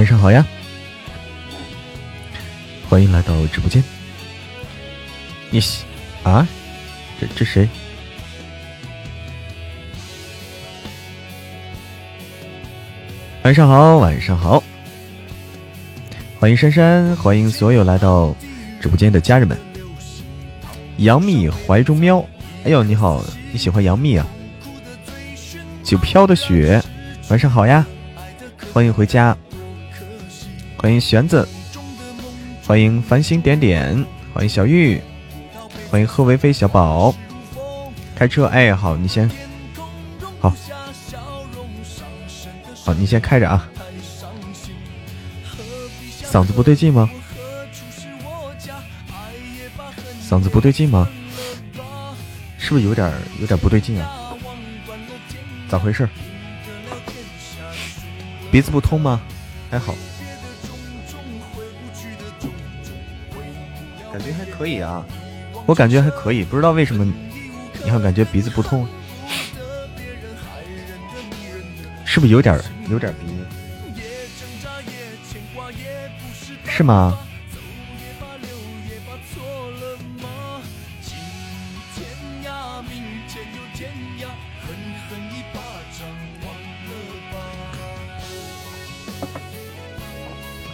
晚上好呀，欢迎来到直播间。你啊，这这谁？晚上好，晚上好，欢迎珊珊，欢迎所有来到直播间的家人们。杨幂怀中喵，哎呦你好，你喜欢杨幂啊？九飘的雪，晚上好呀，欢迎回家，欢迎玄子，欢迎繁星点点，欢迎小玉，欢迎贺维飞小宝，开车哎好，你先好。好，你先开着啊。嗓子不对劲吗？嗓子不对劲吗？是不是有点有点不对劲啊？咋回事？鼻子不通吗？还好，可以啊。我感觉还可以，不知道为什么，你看感觉鼻子不通。是不是有点有点鼻音？是吗？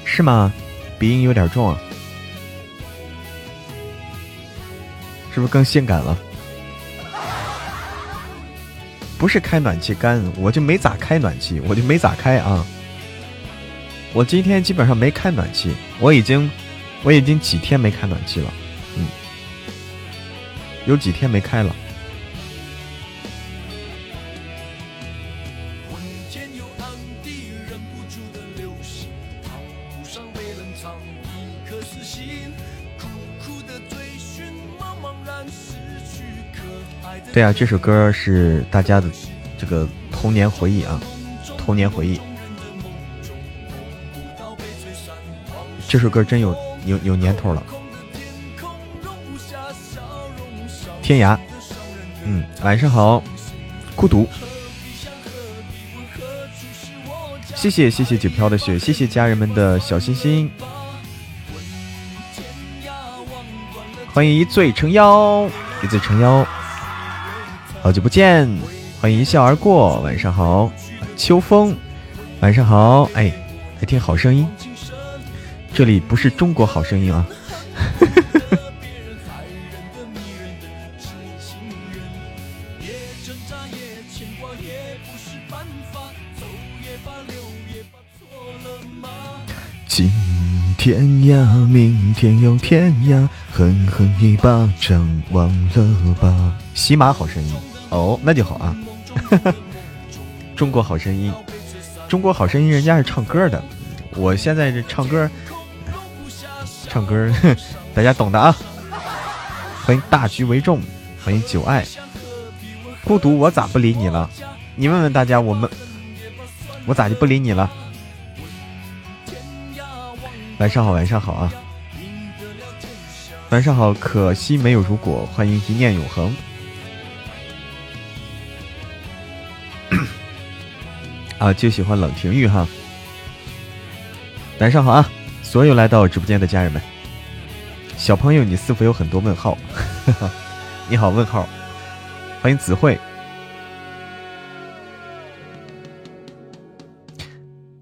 是吗？鼻音有点重啊？是不是更性感了？不是开暖气干，我就没咋开暖气，我就没咋开啊。我今天基本上没开暖气，我已经，我已经几天没开暖气了，嗯，有几天没开了。对啊，这首歌是大家的这个童年回忆啊，童年回忆。这首歌真有有有年头了。天涯，嗯，晚上好，孤独。谢谢谢谢九飘的雪，谢谢家人们的小心心。欢迎一醉成妖，一醉成妖。好久不见，欢迎一笑而过。晚上好，秋风。晚上好，哎，来听好声音。这里不是中国好声音啊。今天呀，明天又天涯，狠狠一巴掌，忘了吧。喜马好声音。哦，那就好啊！中国好声音，中国好声音，人家是唱歌的。我现在这唱歌，唱歌，大家懂的啊。欢迎大局为重，欢迎久爱，孤独，我咋不理你了？你问问大家，我们，我咋就不理你了？晚上好，晚上好啊！晚上好，可惜没有如果。欢迎一念永恒。啊，就喜欢冷庭玉哈。晚上好啊，所有来到我直播间的家人们，小朋友，你是否有很多问号？你好，问号，欢迎子慧，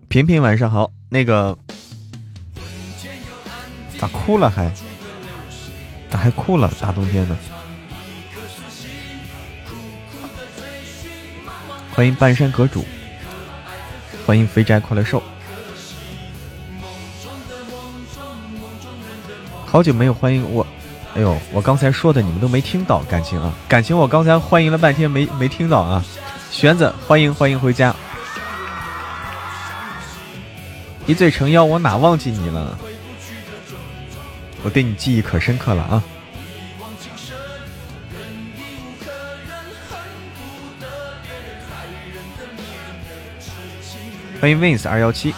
平平晚上好。那个咋哭了还？咋还哭了？大冬天的。欢迎半山阁主。欢迎肥宅快乐兽，好久没有欢迎我，哎呦，我刚才说的你们都没听到，感情啊，感情，我刚才欢迎了半天没没听到啊，玄子，欢迎欢迎回家，一醉成妖，我哪忘记你了？我对你记忆可深刻了啊。欢迎 wins 二幺七。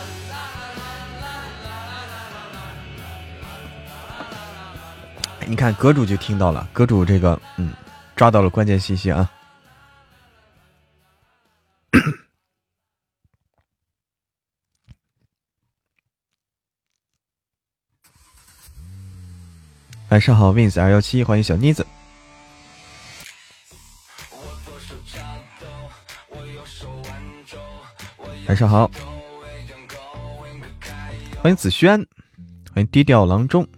你看阁主就听到了阁主这个嗯抓到了关键信息啊。晚上好 wins 二幺七欢迎小妮子。晚上好，欢迎子轩，欢迎低调郎中。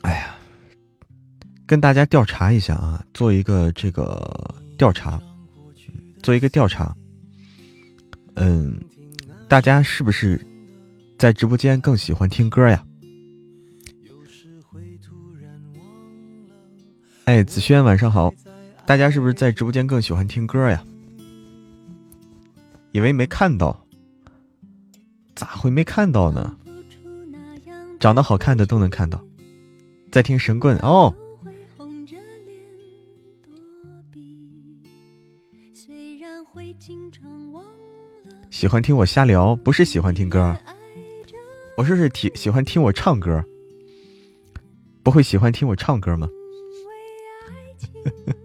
哎呀，跟大家调查一下啊，做一个这个调查，做一个调查。嗯，大家是不是在直播间更喜欢听歌呀？哎，子轩，晚上好。大家是不是在直播间更喜欢听歌呀？以为没看到，咋会没看到呢？长得好看的都能看到。在听神棍哦。喜欢听我瞎聊，不是喜欢听歌。我说是听喜欢听我唱歌，不会喜欢听我唱歌吗？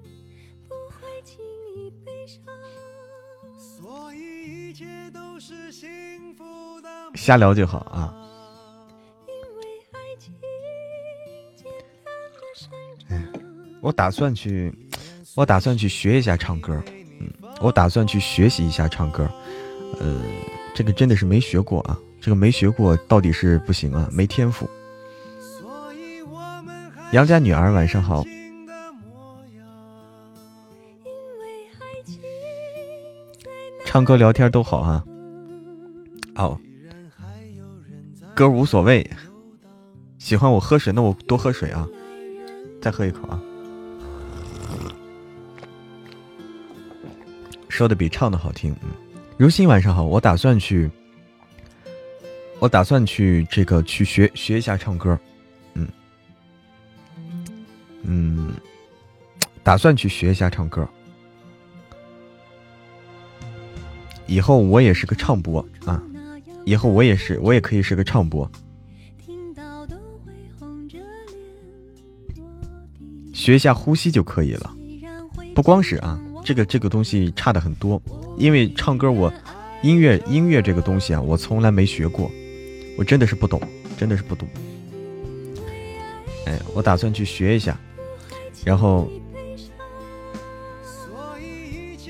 瞎聊就好啊！我打算去，我打算去学一下唱歌。嗯，我打算去学习一下唱歌。呃，这个真的是没学过啊，这个没学过到底是不行啊，没天赋。杨家女儿晚上好。唱歌聊天都好哈。哦。歌无所谓，喜欢我喝水，那我多喝水啊，再喝一口啊。说的比唱的好听，嗯。如新晚上好，我打算去，我打算去这个去学学一下唱歌，嗯嗯，打算去学一下唱歌，以后我也是个唱播啊。以后我也是，我也可以是个唱播，学一下呼吸就可以了。不光是啊，这个这个东西差的很多。因为唱歌，我音乐音乐这个东西啊，我从来没学过，我真的是不懂，真的是不懂。哎，我打算去学一下，然后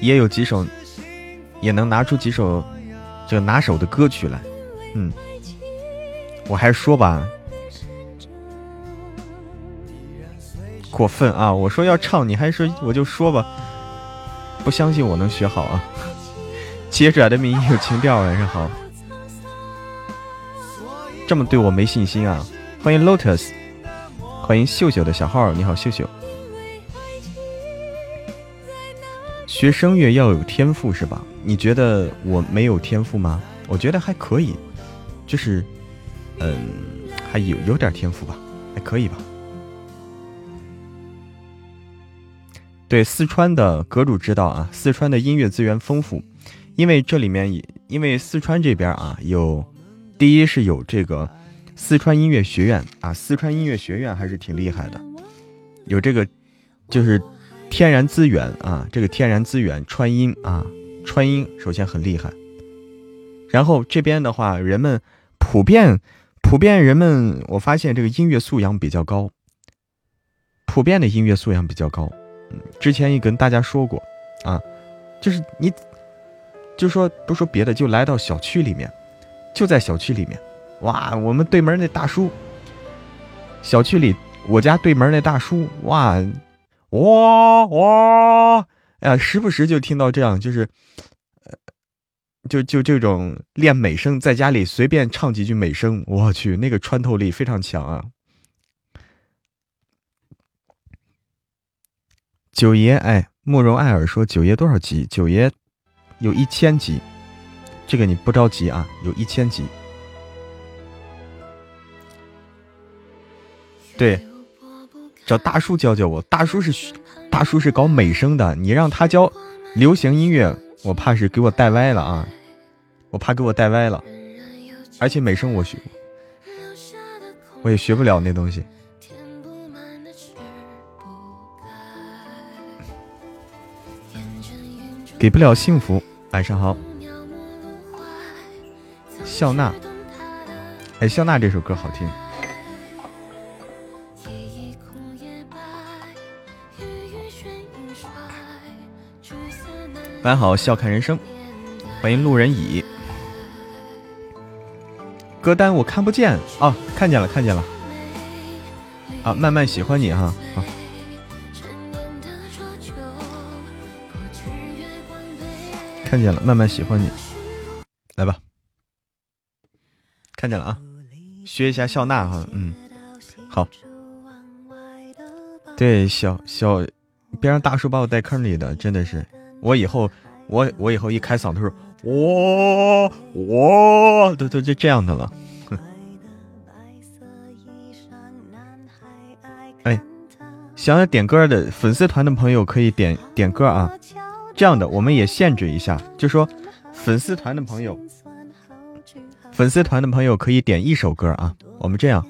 也有几首，也能拿出几首。这拿手的歌曲来，嗯，我还是说吧，过分啊！我说要唱，你还说我就说吧，不相信我能学好啊？接着的名义有情调，晚上好，这么对我没信心啊？欢迎 Lotus，欢迎秀秀的小号，你好秀秀。学声乐要有天赋是吧？你觉得我没有天赋吗？我觉得还可以，就是，嗯，还有有点天赋吧，还可以吧。对四川的阁主知道啊，四川的音乐资源丰富，因为这里面，因为四川这边啊，有第一是有这个四川音乐学院啊，四川音乐学院还是挺厉害的，有这个就是。天然资源啊，这个天然资源川音啊，川音首先很厉害。然后这边的话，人们普遍普遍人们，我发现这个音乐素养比较高，普遍的音乐素养比较高。嗯，之前也跟大家说过啊，就是你就说不说别的，就来到小区里面，就在小区里面，哇，我们对门那大叔，小区里我家对门那大叔，哇。哇哇！哎呀，时不时就听到这样，就是，就就这种练美声，在家里随便唱几句美声，我去，那个穿透力非常强啊！九爷，哎，慕容艾尔说九爷多少级？九爷有一千级，这个你不着急啊，有一千级。对。找大叔教教我，大叔是大叔是搞美声的，你让他教流行音乐，我怕是给我带歪了啊！我怕给我带歪了，而且美声我学，我也学不了那东西，给不了幸福。晚上好，笑纳，哎，笑纳这首歌好听。晚上好，笑看人生，欢迎路人乙。歌单我看不见啊，看见了，看见了。啊，慢慢喜欢你哈。啊。看见了，慢慢喜欢你。来吧，看见了啊，学一下笑纳哈，嗯，好。对，小小，别让大叔把我带坑里的，真的是。我以后，我我以后一开嗓的时候我我都都就这样的了。哎，想要点歌的粉丝团的朋友可以点点歌啊。这样的，我们也限制一下，就说粉丝团的朋友，粉丝团的朋友可以点一首歌啊。我们这样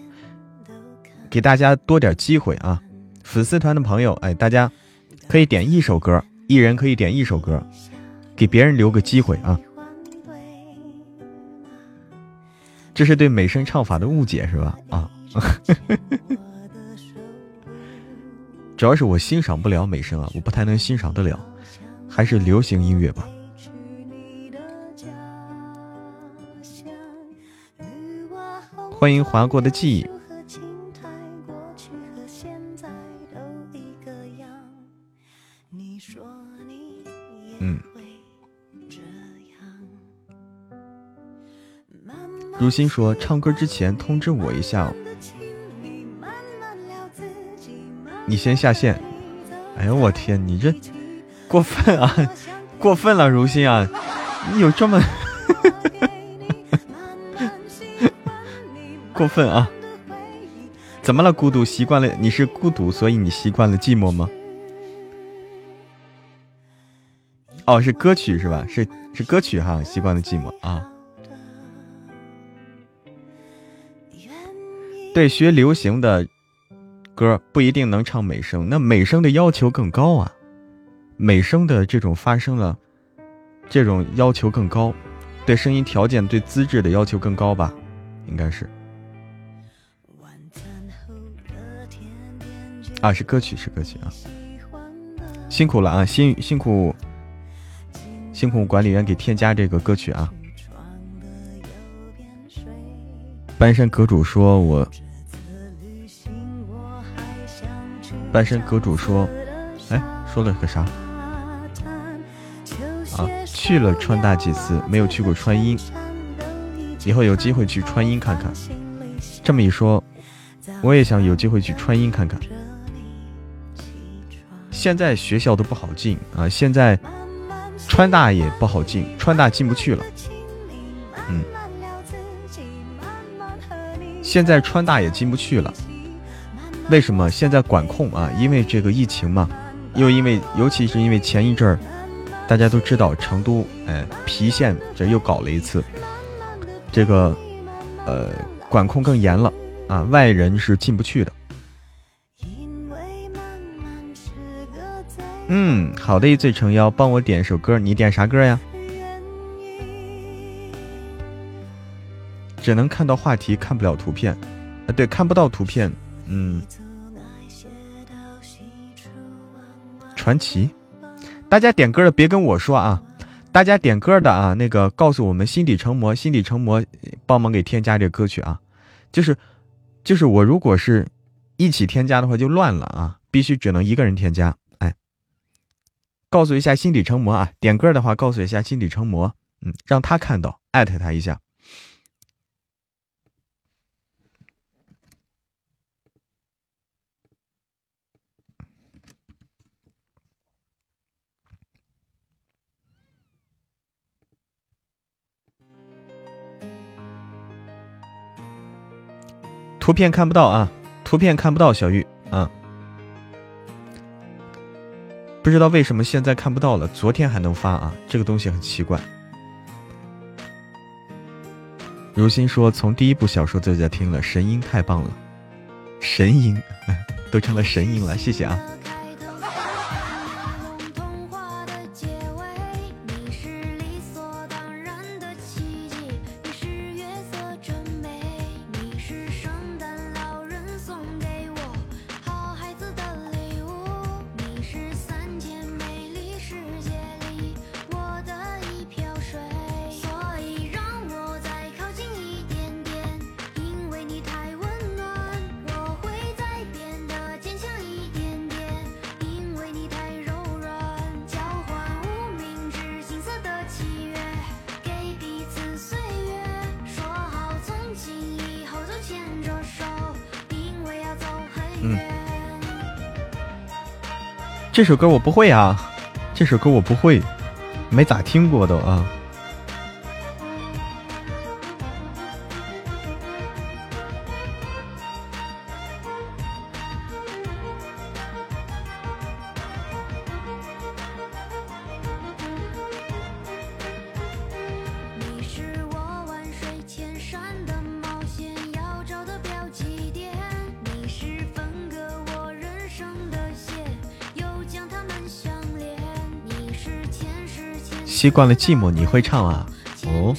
给大家多点机会啊。粉丝团的朋友，哎，大家可以点一首歌。一人可以点一首歌，给别人留个机会啊！这是对美声唱法的误解是吧？啊，主要是我欣赏不了美声啊，我不太能欣赏得了，还是流行音乐吧。欢迎划过的记忆。如心说：“唱歌之前通知我一下。”你先下线。哎呦我天，你这过分啊，过分了，如心啊，你有这么 过分啊？怎么了？孤独习惯了？你是孤独，所以你习惯了寂寞吗？哦，是歌曲是吧？是是歌曲哈，习惯了寂寞啊。对，学流行的歌不一定能唱美声，那美声的要求更高啊，美声的这种发声了，这种要求更高，对声音条件、对资质的要求更高吧，应该是。啊，是歌曲，是歌曲啊，辛苦了啊，辛辛苦辛苦管理员给添加这个歌曲啊。半山阁主说：“我。”单身阁主说：“哎，说了个啥？啊，去了川大几次，没有去过川音，以后有机会去川音看看。这么一说，我也想有机会去川音看看。现在学校都不好进啊，现在川大也不好进，川大进不去了。嗯，现在川大也进不去了。”为什么现在管控啊？因为这个疫情嘛，又因为尤其是因为前一阵儿，大家都知道成都哎郫县这又搞了一次，这个呃管控更严了啊，外人是进不去的。嗯，好的，一醉成妖，帮我点首歌，你点啥歌呀？只能看到话题，看不了图片。啊，对，看不到图片。嗯，传奇，大家点歌的别跟我说啊，大家点歌的啊，那个告诉我们心底成魔，心底成魔，帮忙给添加这个歌曲啊，就是就是我如果是一起添加的话就乱了啊，必须只能一个人添加，哎，告诉一下心底成魔啊，点歌的话告诉一下心底成魔，嗯，让他看到，艾特他一下。图片看不到啊，图片看不到，小玉啊，不知道为什么现在看不到了，昨天还能发啊，这个东西很奇怪。如心说，从第一部小说就在听了，神音太棒了，神音 都成了神音了，谢谢啊。这首歌我不会啊，这首歌我不会，没咋听过都啊。习惯了寂寞，你会唱啊？哦，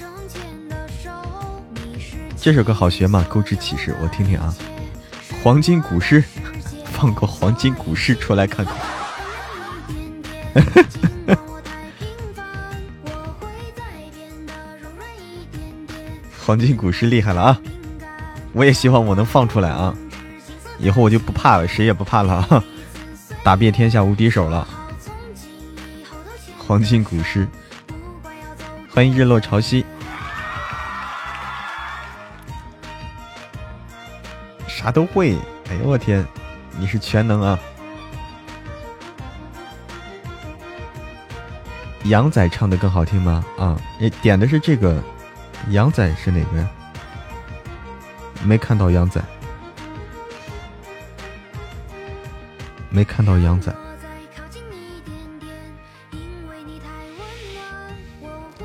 这首歌好学吗？勾之启示，我听听啊。黄金古诗，放个黄金古诗出来看看。黄金古诗厉害了啊！我也希望我能放出来啊！以后我就不怕了，谁也不怕了，打遍天下无敌手了。黄金古诗。欢迎日落潮汐，啥都会。哎呦我天，你是全能啊！杨仔唱的更好听吗？啊，你点的是这个，杨仔是哪个？没看到杨仔，没看到杨仔。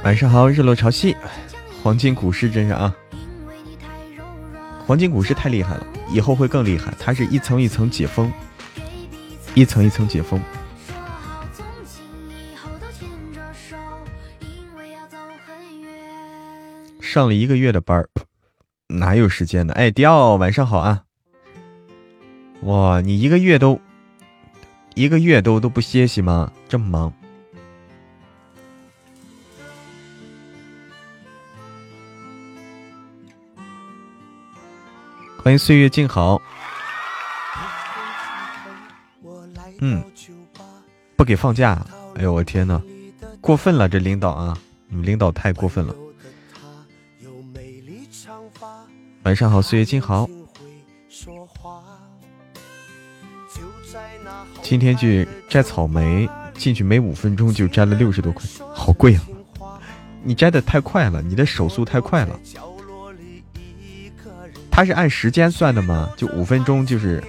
晚上好，日落潮汐，黄金古诗真是啊！黄金古诗太厉害了，以后会更厉害。它是一层一层解封，一层一层解封。上了一个月的班儿，哪有时间呢？哎，迪奥，晚上好啊！哇，你一个月都一个月都都不歇息吗？这么忙？欢迎岁月静好。嗯，不给放假，哎呦我天呐，过分了这领导啊，你们领导太过分了。晚上好，岁月静好。今天去摘草莓，进去没五分钟就摘了六十多块，好贵啊！你摘的太快了，你的手速太快了。他是按时间算的吗？就五分钟就是，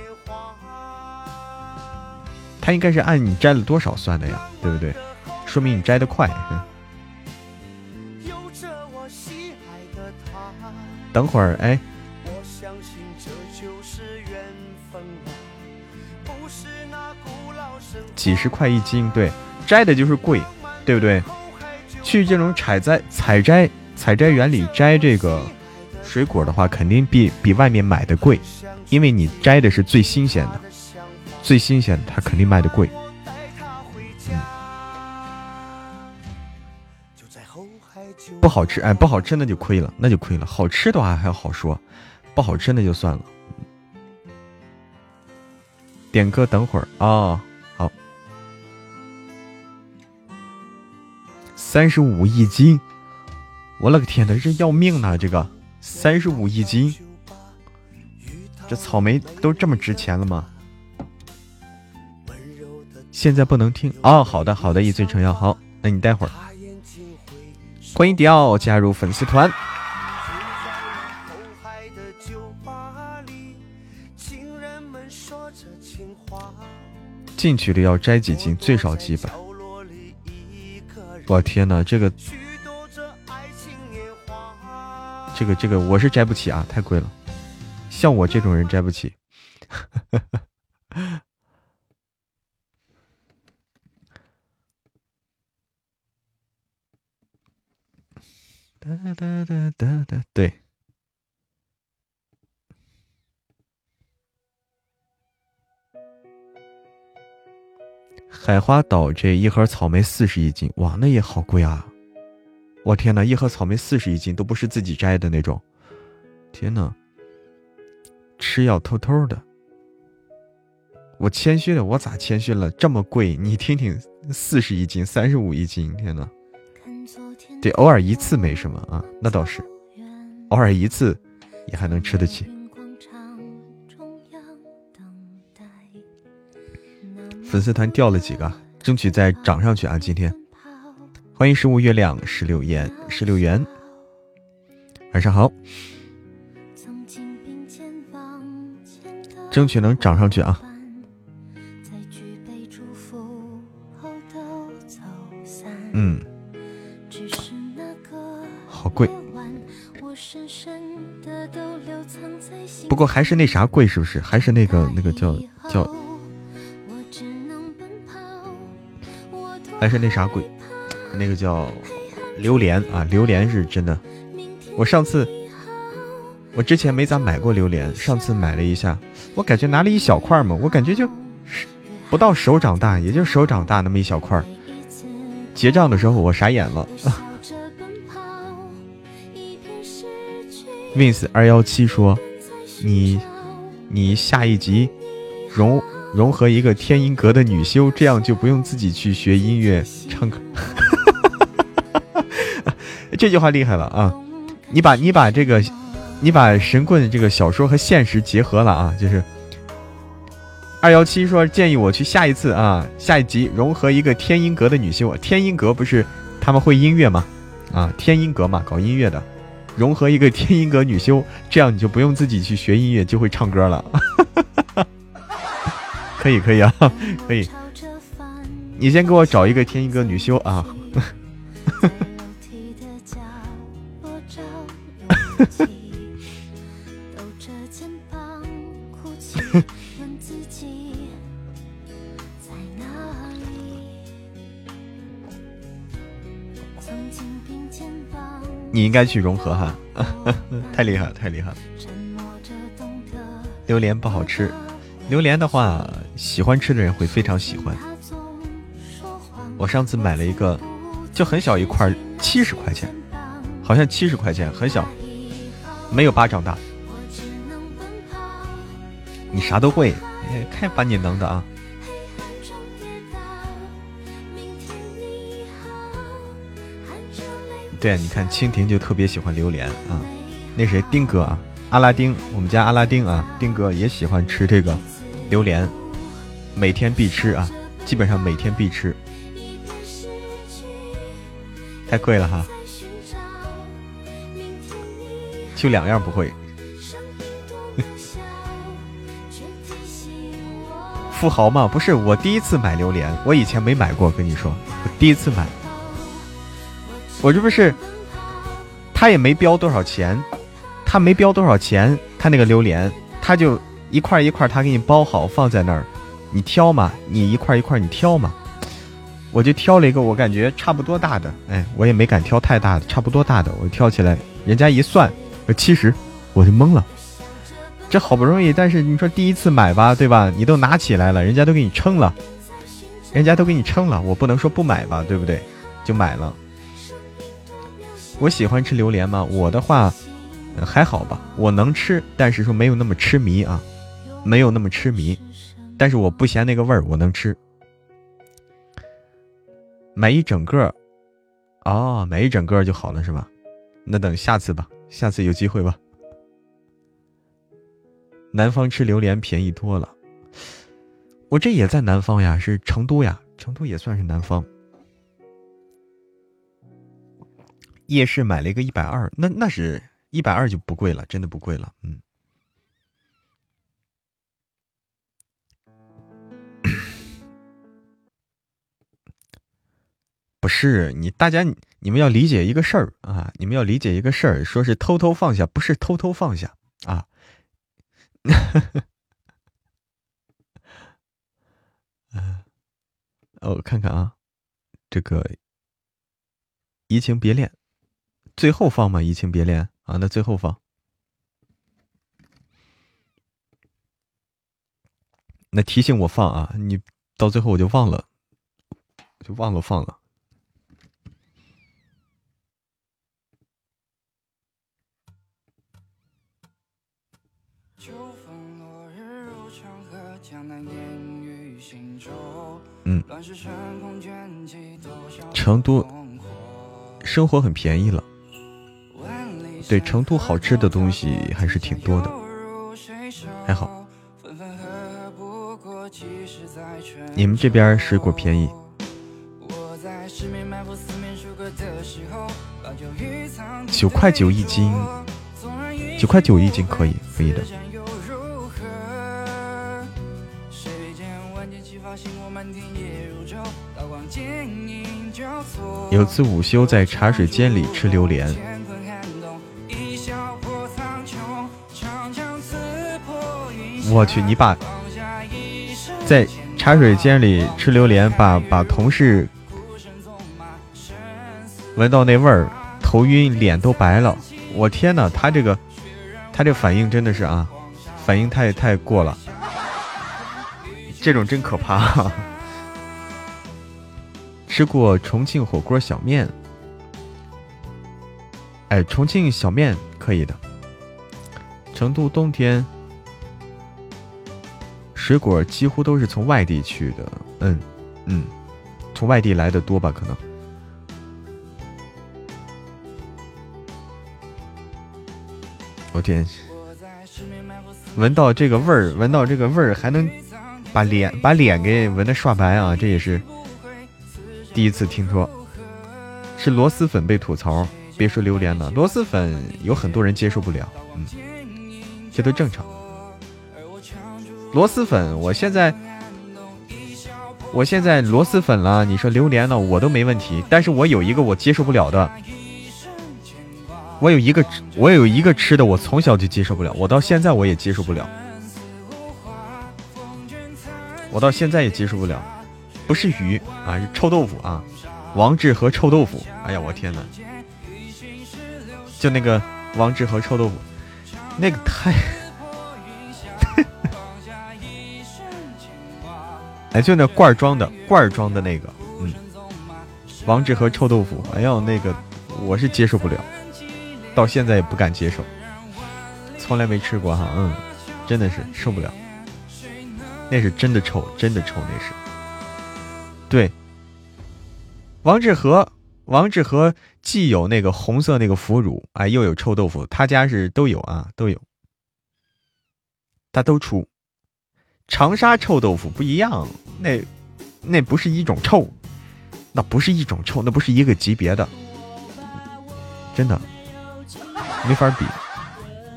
他应该是按你摘了多少算的呀，对不对？说明你摘的快。等会儿，哎，几十块一斤，对，摘的就是贵，对不对？去这种采摘、采摘、采摘园里摘这个。水果的话，肯定比比外面买的贵，因为你摘的是最新鲜的，最新鲜的，它肯定卖的贵。不好吃，哎，不好吃那就亏了，那就亏了。好吃的话还好说，不好吃那就算了。点歌，等会儿啊，好，三十五一斤，我勒个天呐，这要命呐，这个。三十五一斤，这草莓都这么值钱了吗？现在不能听哦。好的，好的，一醉成药。好，那你待会儿。欢迎迪奥加入粉丝团。进去了要摘几斤？最少几百。我天哪，这个。这个这个我是摘不起啊，太贵了，像我这种人摘不起。哒哒哒哒哒，对。海花岛这一盒草莓四十一斤，哇，那也好贵啊。我天哪，一盒草莓四十一斤，都不是自己摘的那种。天哪，吃要偷偷的。我谦虚的，我咋谦虚了？这么贵，你听听，四十一斤，三十五一斤，天哪！对，偶尔一次没什么啊，那倒是，偶尔一次也还能吃得起。粉丝团掉了几个，争取再涨上去啊！今天，欢迎十五月亮十六元十六元，晚上好，争取能涨上去啊！嗯，好贵，不过还是那啥贵，是不是？还是那个那个叫叫。还是那啥贵，那个叫榴莲啊，榴莲是真的。我上次，我之前没咋买过榴莲，上次买了一下，我感觉拿了一小块嘛，我感觉就不到手掌大，也就手掌大那么一小块。结账的时候我傻眼了。Wins 二幺七说，你你下一集融。融合一个天音阁的女修，这样就不用自己去学音乐唱歌。这句话厉害了啊！你把你把这个，你把神棍这个小说和现实结合了啊！就是二幺七说建议我去下一次啊，下一集融合一个天音阁的女修。天音阁不是他们会音乐吗？啊，天音阁嘛，搞音乐的，融合一个天音阁女修，这样你就不用自己去学音乐，就会唱歌了。可以可以啊，可以。你先给我找一个天音阁女修啊。你应该去融合哈，太厉害了，太厉害了。榴莲不好吃。榴莲的话，喜欢吃的人会非常喜欢。我上次买了一个，就很小一块，七十块钱，好像七十块钱，很小，没有巴掌大。你啥都会，看把你能的啊！对，你看蜻蜓就特别喜欢榴莲啊，那谁丁哥啊，阿拉丁，我们家阿拉丁啊，丁哥也喜欢吃这个。榴莲，每天必吃啊，基本上每天必吃，太贵了哈，就两样不会。富豪嘛，不是我第一次买榴莲，我以前没买过，跟你说，我第一次买，我这不是，他也没标多少钱，他没标多少钱，他那个榴莲，他就。一块一块，他给你包好放在那儿，你挑嘛，你一块一块你挑嘛，我就挑了一个我感觉差不多大的，哎，我也没敢挑太大的，差不多大的，我挑起来，人家一算，呃七十，我就懵了，这好不容易，但是你说第一次买吧，对吧？你都拿起来了，人家都给你称了，人家都给你称了，我不能说不买吧，对不对？就买了。我喜欢吃榴莲吗？我的话还好吧，我能吃，但是说没有那么痴迷啊。没有那么痴迷，但是我不嫌那个味儿，我能吃。买一整个，哦，买一整个就好了，是吧？那等下次吧，下次有机会吧。南方吃榴莲便宜多了，我这也在南方呀，是成都呀，成都也算是南方。夜市买了一个一百二，那那是一百二就不贵了，真的不贵了，嗯。不是你，大家你们要理解一个事儿啊！你们要理解一个事儿，说是偷偷放下，不是偷偷放下啊！嗯，我看看啊，这个移情别恋，最后放吗？移情别恋啊，那最后放，那提醒我放啊！你到最后我就忘了，就忘了放了。嗯，成都生活很便宜了，对，成都好吃的东西还是挺多的，还好。你们这边水果便宜？九块九一斤，九块九一斤可以，可以的。有次午休在茶水间里吃榴莲，我去，你把在茶水间里吃榴莲，把把同事闻到那味儿，头晕，脸都白了。我天哪，他这个他这反应真的是啊，反应太太过了，这种真可怕。吃过重庆火锅小面，哎，重庆小面可以的。成都冬天水果几乎都是从外地去的，嗯嗯，从外地来的多吧？可能。我天，闻到这个味儿，闻到这个味儿，还能把脸把脸给闻得刷白啊！这也是。第一次听说是螺蛳粉被吐槽，别说榴莲了，螺蛳粉有很多人接受不了，嗯，这都正常。螺蛳粉，我现在我现在螺蛳粉了，你说榴莲了，我都没问题。但是我有一个我接受不了的，我有一个我有一个吃的，我从小就接受不了，我到现在我也接受不了，我到现在也接受不了。不是鱼啊，是臭豆腐啊！王致和臭豆腐，哎呀，我天哪！就那个王致和臭豆腐，那个太 哎，就那罐装的，罐装的那个，嗯，王致和臭豆腐，哎呀，那个我是接受不了，到现在也不敢接受，从来没吃过哈，嗯，真的是受不了，那是真的臭，真的臭，那是。对，王致和，王致和既有那个红色那个腐乳，哎，又有臭豆腐，他家是都有啊，都有，他都出。长沙臭豆腐不一样，那那不是一种臭，那不是一种臭，那不是一个级别的，真的没法比。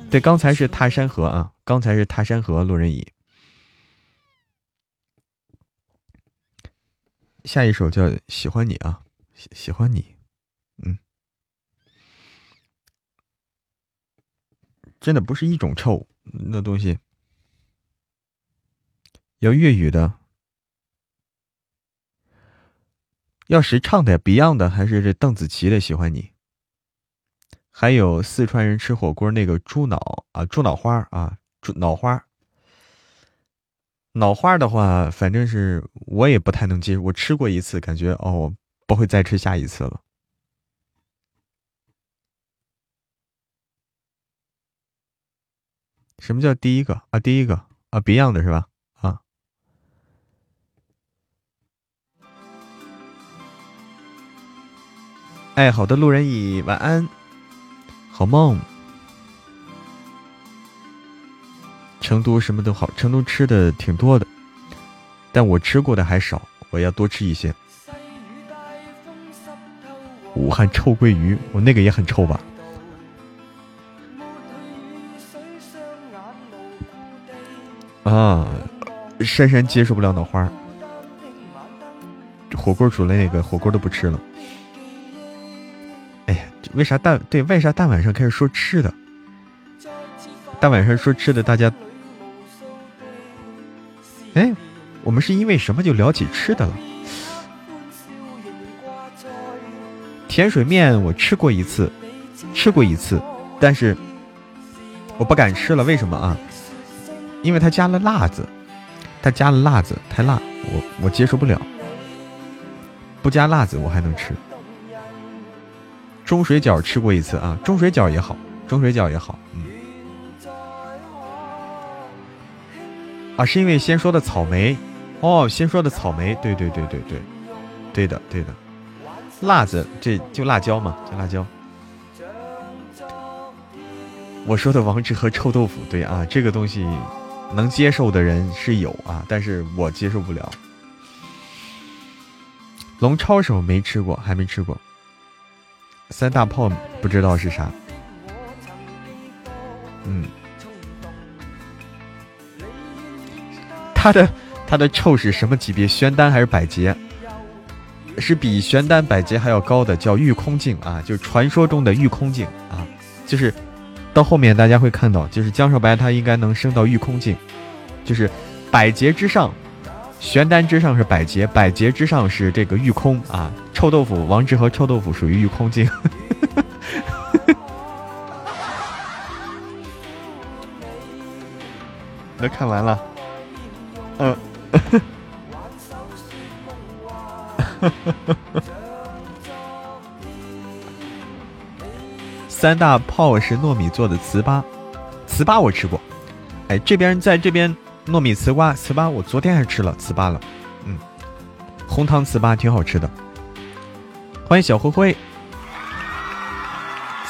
对，刚才是泰山河啊，刚才是泰山河路人乙。下一首叫《喜欢你》啊，喜喜欢你，嗯，真的不是一种臭，那东西要粤语的，要谁唱的呀？Beyond 的还是这邓紫棋的《喜欢你》？还有四川人吃火锅那个猪脑啊，猪脑花啊，猪脑花。脑花的话，反正是我也不太能接受。我吃过一次，感觉哦，不会再吃下一次了。什么叫第一个啊？第一个啊，Beyond 的是吧？啊，哎，好的，路人乙，晚安，好梦。成都什么都好，成都吃的挺多的，但我吃过的还少，我要多吃一些。武汉臭鳜鱼，我那个也很臭吧？啊，珊珊接受不了脑花，火锅煮了那个火锅都不吃了。哎呀，为啥大对？为啥大晚上开始说吃的？大晚上说吃的，大家。哎，我们是因为什么就聊起吃的了？甜水面我吃过一次，吃过一次，但是我不敢吃了。为什么啊？因为它加了辣子，它加了辣子太辣，我我接受不了。不加辣子我还能吃。中水饺吃过一次啊，中水饺也好，中水饺也好，嗯。啊，是因为先说的草莓，哦，先说的草莓，对对对对对，对的对的，辣子这就辣椒嘛，就辣椒。我说的王志和臭豆腐，对啊，这个东西能接受的人是有啊，但是我接受不了。龙抄手没吃过，还没吃过。三大炮不知道是啥。嗯，他的他的臭是什么级别？玄丹还是百劫？是比玄丹、百劫还要高的，叫御空境啊，就是传说中的御空境啊，就是到后面大家会看到，就是江少白他应该能升到御空境，就是百劫之上，玄丹之上是百劫，百劫之上是这个御空啊。臭豆腐王志和臭豆腐属于御空境。都看完了，嗯。三大炮是糯米做的糍粑，糍粑我吃过。哎，这边在这边糯米糍粑，糍粑我昨天还吃了糍粑了。嗯，红糖糍粑挺好吃的。欢迎小灰灰，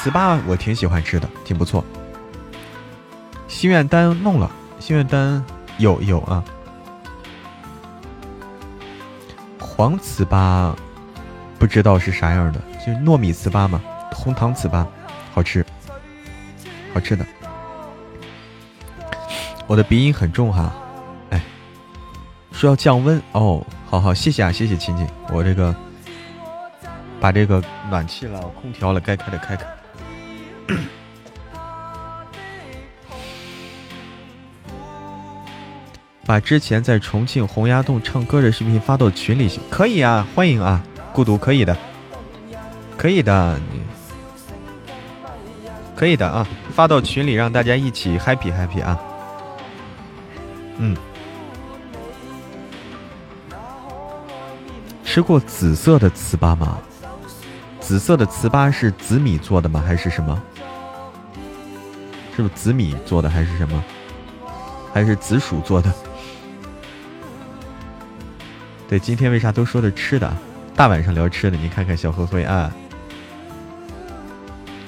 糍粑我挺喜欢吃的，挺不错。心愿单弄了，心愿单有有啊。黄糍粑不知道是啥样的，就是糯米糍粑嘛，红糖糍粑好吃，好吃的。我的鼻音很重哈，哎，说要降温哦，好好谢谢啊，谢谢亲亲，我这个把这个暖气了、空调了，该开的开开。把之前在重庆洪崖洞唱歌的视频发到群里行？可以啊，欢迎啊，孤独可以的，可以的，你可以的啊，发到群里让大家一起 happy happy 啊。嗯，吃过紫色的糍粑吗？紫色的糍粑是紫米做的吗？还是什么？是不是紫米做的还是什么？还是紫薯做的？对，今天为啥都说的吃的？大晚上聊吃的，你看看小灰灰啊，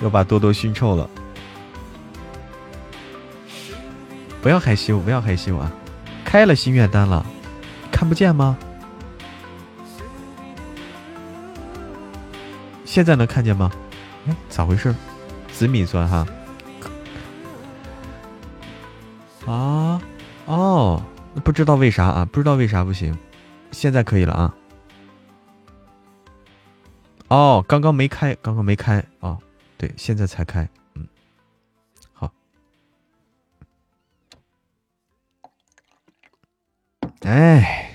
又把多多熏臭了。不要害羞，不要害羞啊！开了心愿单了，看不见吗？现在能看见吗？哎，咋回事？紫米钻哈？啊？哦，不知道为啥啊？不知道为啥不行？现在可以了啊！哦，刚刚没开，刚刚没开啊！对，现在才开，嗯，好。哎，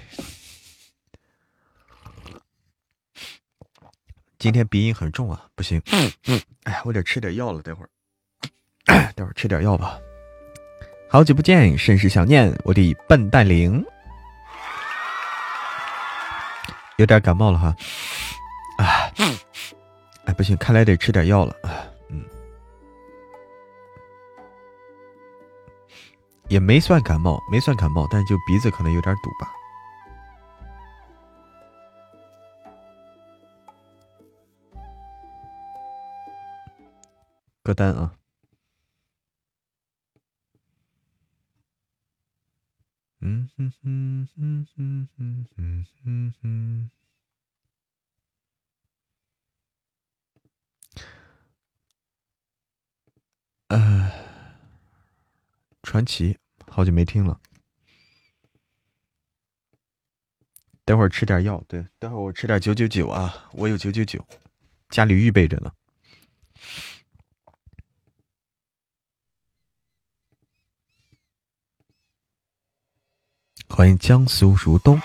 今天鼻音很重啊，不行。嗯嗯哎，我得吃点药了，待会儿，待会儿吃点药吧。好久不见，甚是想念我的笨蛋灵。有点感冒了哈，哎，哎不行，看来得吃点药了，嗯，也没算感冒，没算感冒，但就鼻子可能有点堵吧。歌单啊。嗯哼哼哼哼哼哼哼哼。呃，传奇，好久没听了。待会儿吃点药，对，待会儿我吃点九九九啊，我有九九九，家里预备着呢。欢迎江苏如东。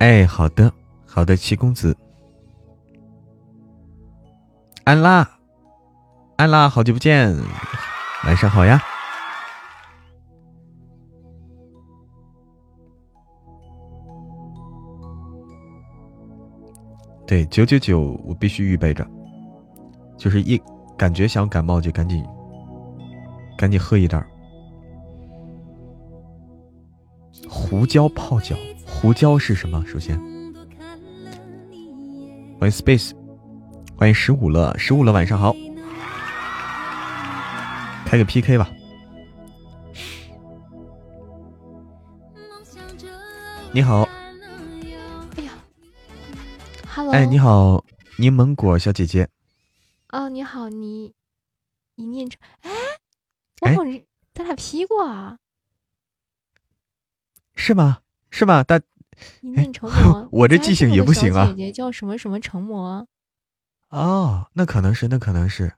哎，好的，好的，七公子，安啦，安啦，好久不见，晚上好呀。对，九九九，我必须预备着，就是一感觉想感冒就赶紧，赶紧喝一袋。胡椒泡脚胡椒是什么？首先。欢迎 space 欢迎十五了十五了晚上好。开个 pk 吧。你好。哎呀 hello 哎你好柠檬果小姐姐。哦你好你一念之哎我好像咱俩 p 过啊。是吗？是吗？大，你念成魔，我这记性也不行啊。姐姐叫什么什么成魔？哦，那可能是，那可能是。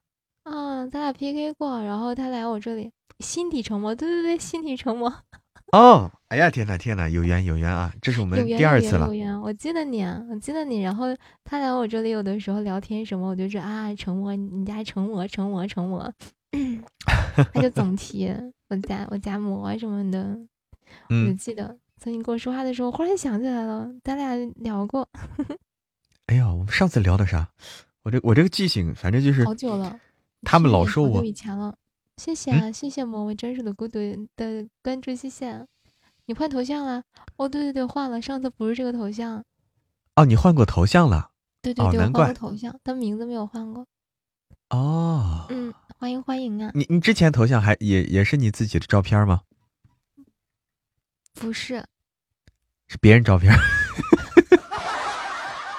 啊，咱俩 PK 过，然后他来我这里，心底成魔，对对对，心底成魔。哦，哎呀，天呐天呐，有缘有缘啊！这是我们第二次了。有缘，我记得你，我记得你。然后他来我这里，有的时候聊天什么，我就说啊，成魔，你家成魔，成魔，成魔。他就总提我家我家魔什么的，我就记得。从你跟我说话的时候，忽然想起来了，咱俩聊过。哎呀，我们上次聊的啥？我这我这个记性，反正就是好久了。他们老说我以前了。谢谢啊，谢谢某位专属的孤独的关注，谢谢。你换头像了？哦，对对对，换了。上次不是这个头像。哦，你换过头像了？对对对，换过头像，但名字没有换过。哦。嗯，欢迎欢迎啊！你你之前头像还也也是你自己的照片吗？不是，是别人照片。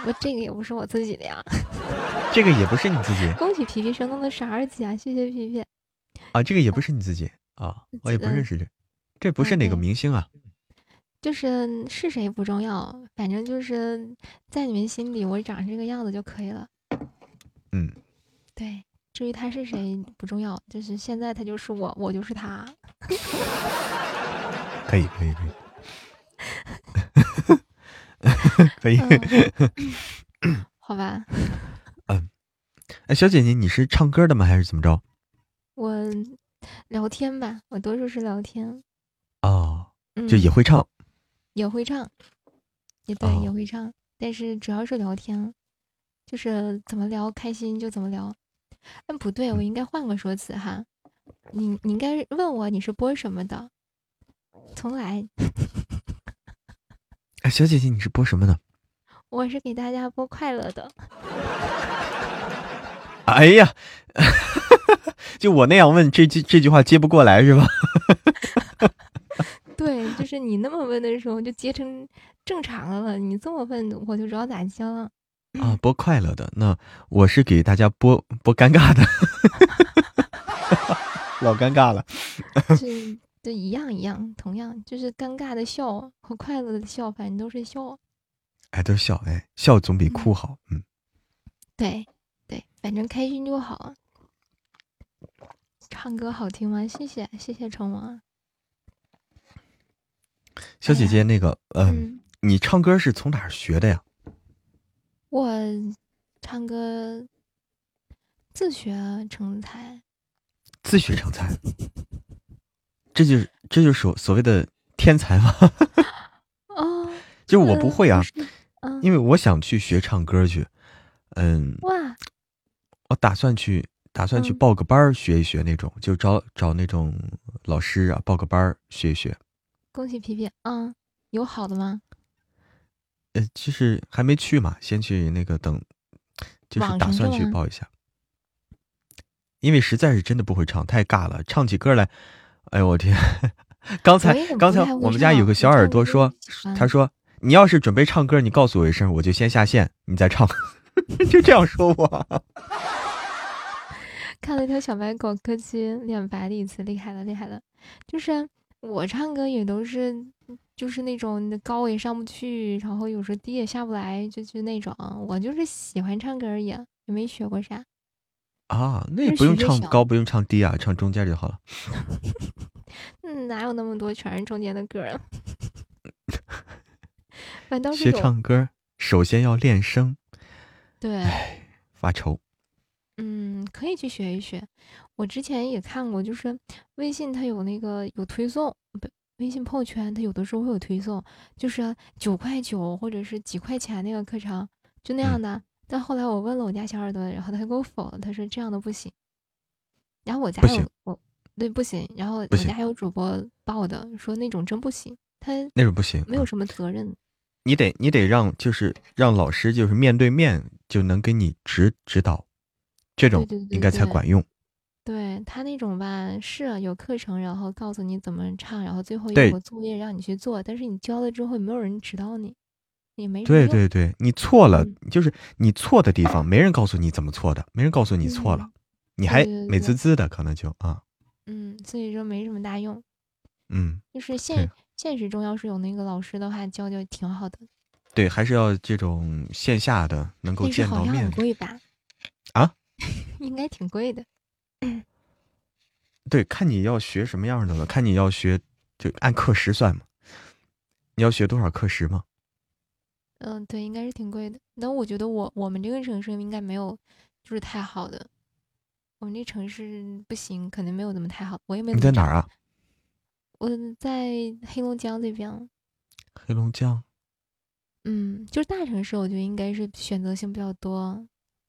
我这个也不是我自己的呀。这个也不是你自己。恭喜皮皮升到了十二级啊！谢谢皮皮。啊，这个也不是你自己啊，我也不认识这，这不是哪个明星啊？就是是谁不重要，反正就是在你们心里我长这个样子就可以了。嗯，对，至于他是谁不重要，就是现在他就是我，我就是他。可以，可以，可以，可以。好吧。嗯，哎，小姐姐，你是唱歌的吗？还是怎么着？我聊天吧，我多数是聊天。哦，就也会唱，也会唱，也对，也会唱，但是主要是聊天，就是怎么聊开心就怎么聊。嗯，不对，我应该换个说辞哈。你你应该问我你是播什么的？重来。哎，小姐姐，你是播什么的？我是给大家播快乐的。哎呀。就我那样问这句这句话接不过来是吧？对，就是你那么问的时候就接成正常的了。你这么问我就知道咋接了。啊，播快乐的，那我是给大家播播尴尬的，老尴尬了。是，都一样一样，同样就是尴尬的笑和快乐的笑，反正都是笑。哎，都是笑，哎，笑总比哭好。嗯，对对，反正开心就好。唱歌好听吗？谢谢谢谢成王。小姐姐，那个，嗯，你唱歌是从哪儿学的呀？我唱歌自学成才。自学成才，这就是这就是所所谓的天才吗？哦，就是我不会啊，因为我想去学唱歌去。嗯，哇，我打算去。打算去报个班儿学一学那种，就找找那种老师啊，报个班儿学一学。恭喜皮皮，嗯，有好的吗？呃，其实还没去嘛，先去那个等，就是打算去报一下。因为实在是真的不会唱，太尬了，唱起歌来，哎呦我天！刚才刚才我们家有个小耳朵说，他说你要是准备唱歌，你告诉我一声，我就先下线，你再唱，就这样说我。看了一条小白狗，柯基脸白了一次，厉害了，厉害了！就是我唱歌也都是，就是那种高也上不去，然后有时候低也下不来，就就那种。我就是喜欢唱歌而已，也没学过啥。啊，那也不用唱高，不用唱低啊，唱中间就好了。嗯，哪有那么多全是中间的歌啊？反倒是学唱歌，首先要练声。对，发愁。嗯，可以去学一学。我之前也看过，就是微信它有那个有推送，不，微信朋友圈它有的时候会有推送，就是九块九或者是几块钱那个课程，就那样的。但后来我问了我家小耳朵，然后他给我否了，他说这样的不行。然后我家有我对不行，然后我家还有主播报的，说那种真不行，他那种不行，没有什么责任。你得你得让就是让老师就是面对面就能给你指指导。这种应该才管用。对对他那种吧，是有课程，然后告诉你怎么唱，然后最后对有个作业让你去做，但是你交了之后，没有人指导你，也没。对对对，你错了，嗯就是你错的地方，没人告诉你怎么错的，没人告诉你错了，嗯你还美滋滋的，可能就啊，嗯，所以说没什么大用。嗯，就是现现实中要是有那个老师的话，教教挺好的。对，还是要这种线下的能够见到面，很贵吧？啊？应该挺贵的。对，看你要学什么样的了，看你要学就按课时算嘛，你要学多少课时嘛？嗯，对，应该是挺贵的。那我觉得我我们这个城市应该没有，就是太好的。我们这城市不行，肯定没有怎么太好。我也没你在哪儿啊？我在黑龙江这边。黑龙江。嗯，就是大城市，我觉得应该是选择性比较多。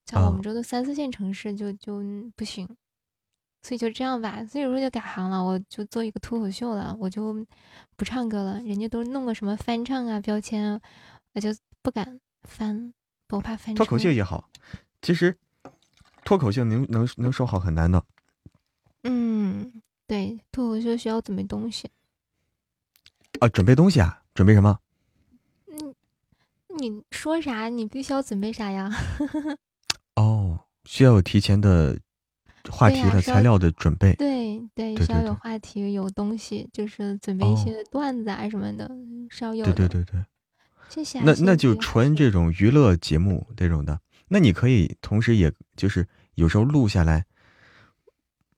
像我啊们这的三四线城市就就不行，所以就这样吧。所以说就改行了，我就做一个脱口秀了，我就不唱歌了。人家都弄个什么翻唱啊标签啊，我就不敢翻，我怕翻脱口秀也好，其实脱口秀能能能说好很难的。嗯，对，脱口秀需要准备东西。啊，准备东西啊？准备什么？嗯，你说啥，你必须要准备啥呀？哦，需要有提前的话题的材料的准备。对对，需要有话题，有东西，就是准备一哦些段子啊什么的，是要有对。对对对，谢谢啊。那那就纯这种娱乐节目这种的，那你可以同时也就是有时候录下来，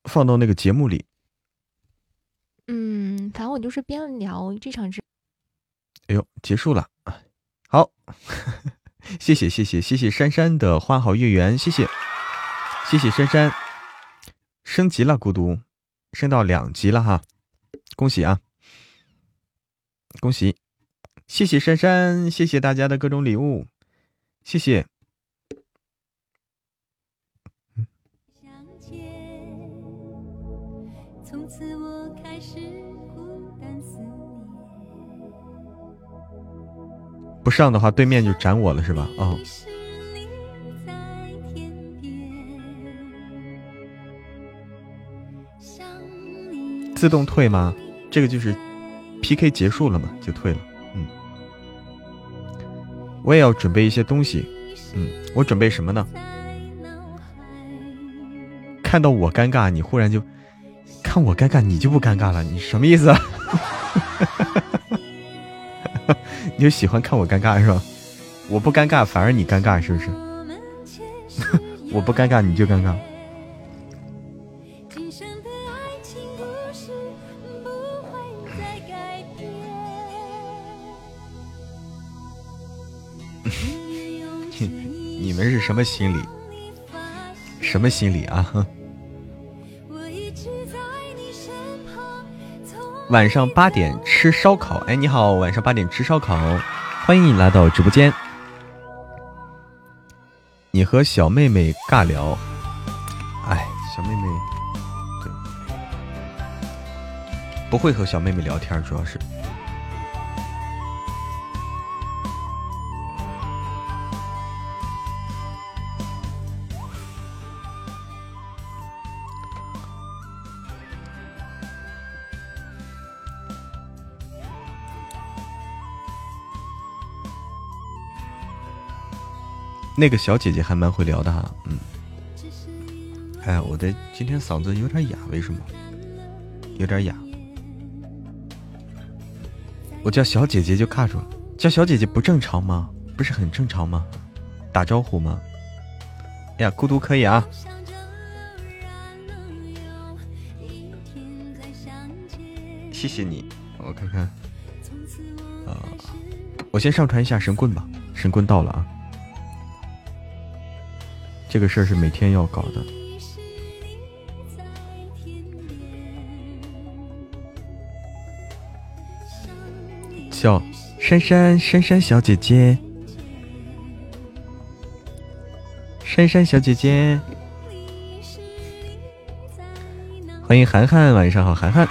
放到那个节目里。嗯，反正我就是边聊这场直哎呦，结束了，好，谢谢谢谢谢谢珊珊的花好月圆，谢谢谢谢珊珊，升级了孤独，升到两级了哈，恭喜啊，恭喜，谢谢珊珊，谢谢大家的各种礼物，谢谢，从此我开始孤单思念。不上的话对面就斩我了是吧？哦自动退吗？这个就是 PK 结束了嘛，就退了。我也要准备一些东西。嗯，我准备什么呢？看到我尴尬，你忽然就看我尴尬，你就不尴尬了，你什么意思？你就喜欢看我尴尬是吧？我不尴尬，反而你尴尬是不是？我们前世我不尴尬，你就尴尬。们是什么心理？什么心理啊？晚上八点吃烧烤，哎，你好，晚上八点吃烧烤，欢迎你来到直播间。你和小妹妹尬聊，哎，小妹妹，对，不会和小妹妹聊天，主要是。那个小姐姐还蛮会聊的哈，嗯。哎，我的今天嗓子有点哑，为什么？有点哑。我叫小姐姐就卡住了，叫小姐姐不正常吗？不是很正常吗？打招呼吗？哎呀，孤独可以啊。谢谢你，我看看，从此我呃我先上传一下神棍吧，神棍到了啊。这个事儿是每天要搞的。叫珊珊，珊珊小姐姐，珊珊小姐姐，欢迎涵涵，晚上好，涵涵。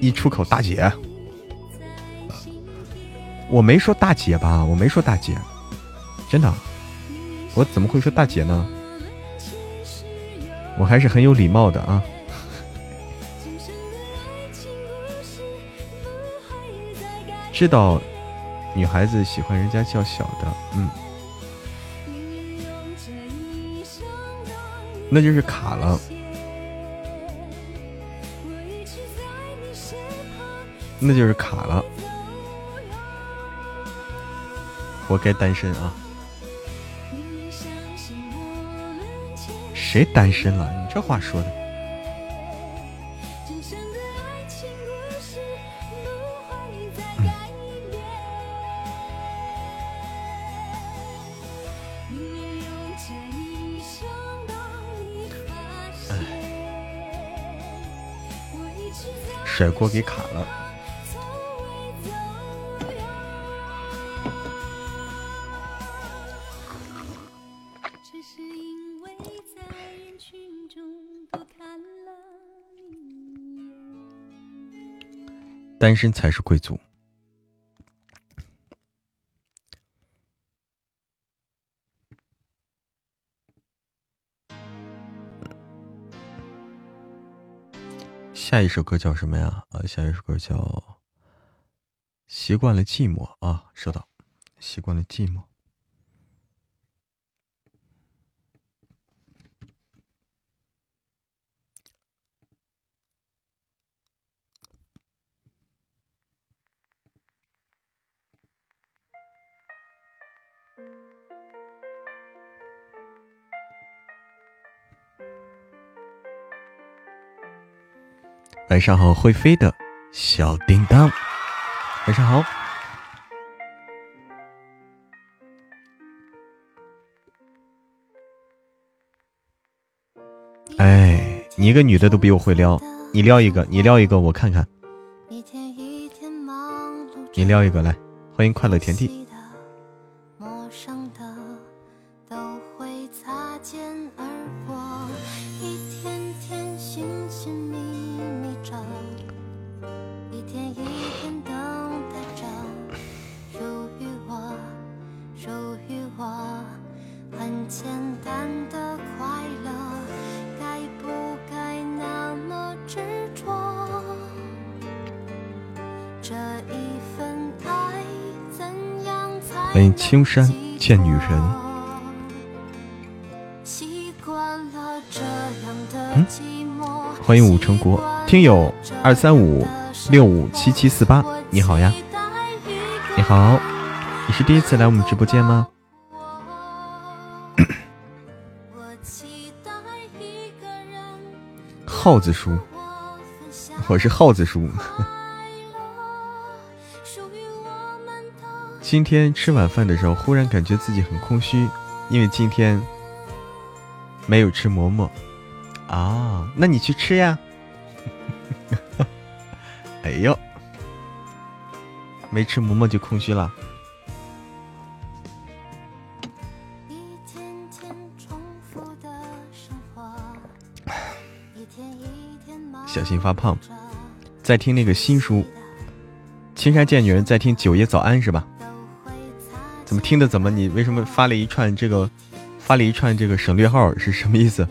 一出口大姐，我没说大姐吧，我没说大姐，真的，我怎么会说大姐呢？我还是很有礼貌的啊。知道女孩子喜欢人家叫小的，嗯，那就是卡了，那就是卡了，活该单身啊！谁单身了？你这话说的。甩锅给卡了。单身才是贵族。下一首歌叫什么呀？啊，下一首歌叫《习惯了寂寞》啊，收到，《习惯了寂寞》。晚上好，会飞的小叮当。晚上好。哎，你一个女的都比我会撩，你撩一个，你撩一个，我看看。你撩一个来，欢迎快乐田地。青山见女人。嗯，欢迎武成国。听友二三五六五七七四八，你好呀，你好，你是第一次来我们直播间吗？耗子叔，我是耗子叔。今天吃晚饭的时候，忽然感觉自己很空虚，因为今天没有吃馍馍啊。那你去吃呀。哎呦，没吃馍馍就空虚了。小心发胖。在听那个新书《青山见女人》，在听九爷早安是吧？怎么听的？怎么你为什么发了一串这个，发了一串这个省略号是什么意思？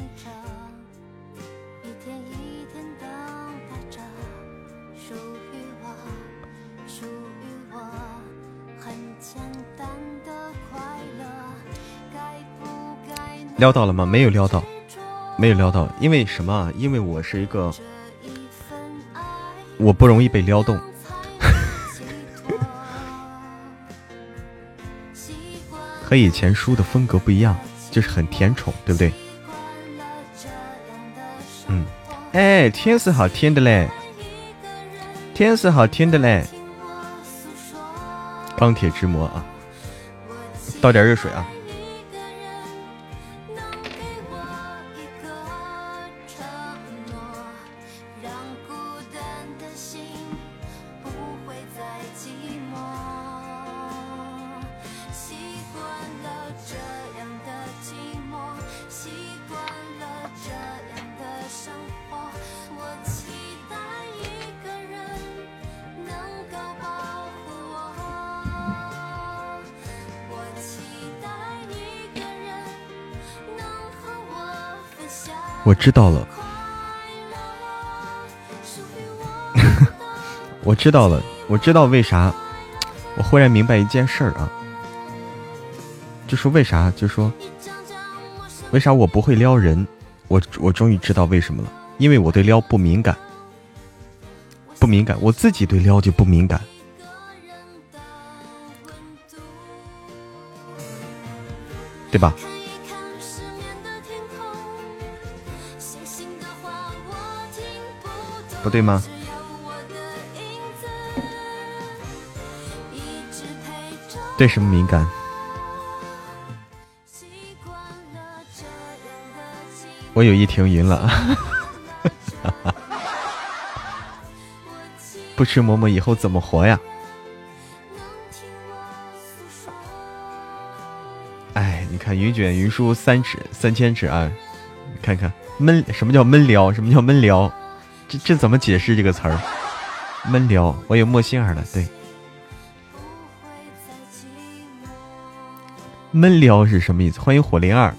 撩到了吗？没有撩到，没有撩到，因为什么？因为我是一个，我不容易被撩动。和以前书的风格不一样，就是很甜宠，对不对？嗯，哎，天是好听的嘞，天是好听的嘞。钢铁之魔啊，倒点热水啊。我知道了，我知道了，我知道为啥，我忽然明白一件事儿啊，就是为啥，就说为啥我不会撩人，我我终于知道为什么了，因为我对撩不敏感，不敏感，我自己对撩就不敏感，对吧？不对吗？对什么敏感？我有意停云了，不吃馍馍以后怎么活呀？哎，你看云卷云舒三尺三千尺啊，看看闷什么叫闷聊？什么叫闷聊？这这怎么解释这个词儿？闷撩，我有莫心儿了。对，闷撩是什么意思？欢迎火灵儿。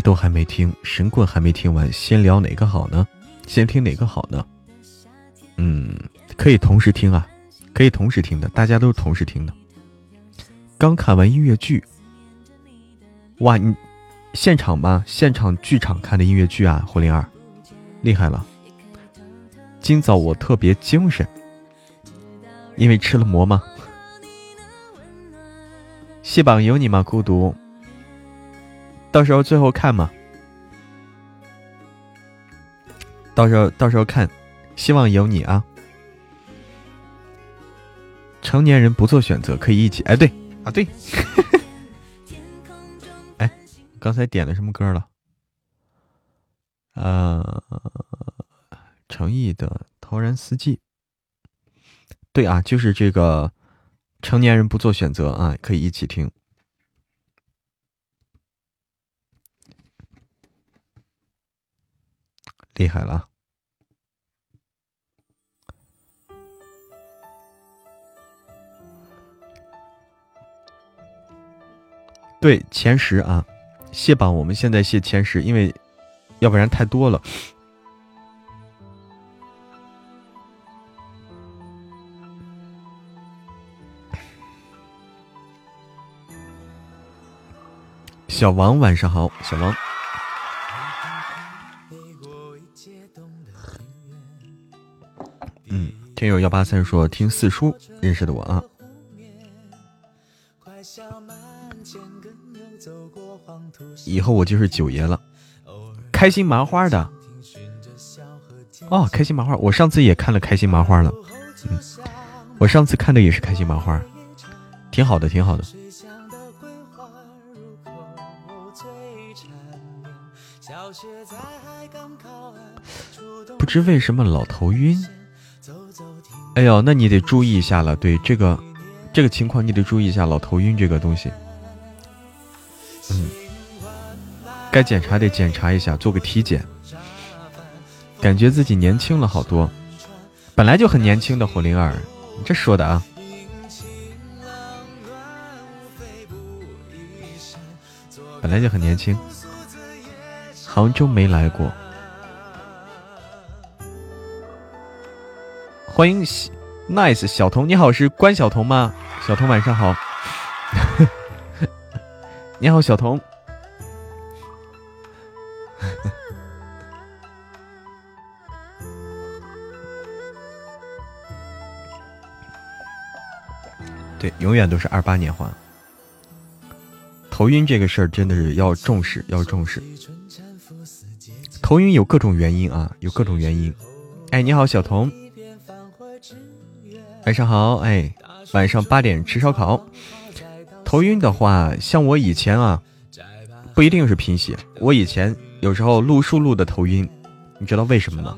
都还没听，神棍还没听完，先聊哪个好呢？先听哪个好呢？嗯，可以同时听啊，可以同时听的，大家都是同时听的。刚看完音乐剧，哇，你现场吗？现场剧场看的音乐剧啊，胡灵儿，厉害了。今早我特别精神，因为吃了馍吗？戏榜有你吗？孤独。到时候最后看嘛，到时候到时候看，希望有你啊！成年人不做选择，可以一起。哎，对啊，对。哎，刚才点了什么歌了？呃，诚意的《陶然四季》。对啊，就是这个，成年人不做选择啊，可以一起听。厉害了！对前十啊，谢榜我们现在谢前十，因为要不然太多了。小王晚上好，小王。嗯，听友幺八三说听四叔认识的我啊。以后我就是九爷了，开心麻花的。哦，开心麻花，我上次也看了开心麻花了。嗯，我上次看的也是开心麻花，挺好的，挺好的。不知为什么老头晕。哎呦，那你得注意一下了。对这个，这个情况你得注意一下，老头晕这个东西。嗯，该检查得检查一下，做个体检。感觉自己年轻了好多，本来就很年轻的火灵儿，你这说的啊。本来就很年轻，杭州没来过。欢迎，nice 小童，你好，是关晓彤吗？小童晚上好，你好，小童。对，永远都是二八年华。头晕这个事儿真的是要重视，要重视。头晕有各种原因啊，有各种原因。哎，你好，小童，晚上好。哎，晚上八点吃烧烤。头晕的话，像我以前啊，不一定是贫血，我以前有时候录书录的头晕，你知道为什么吗？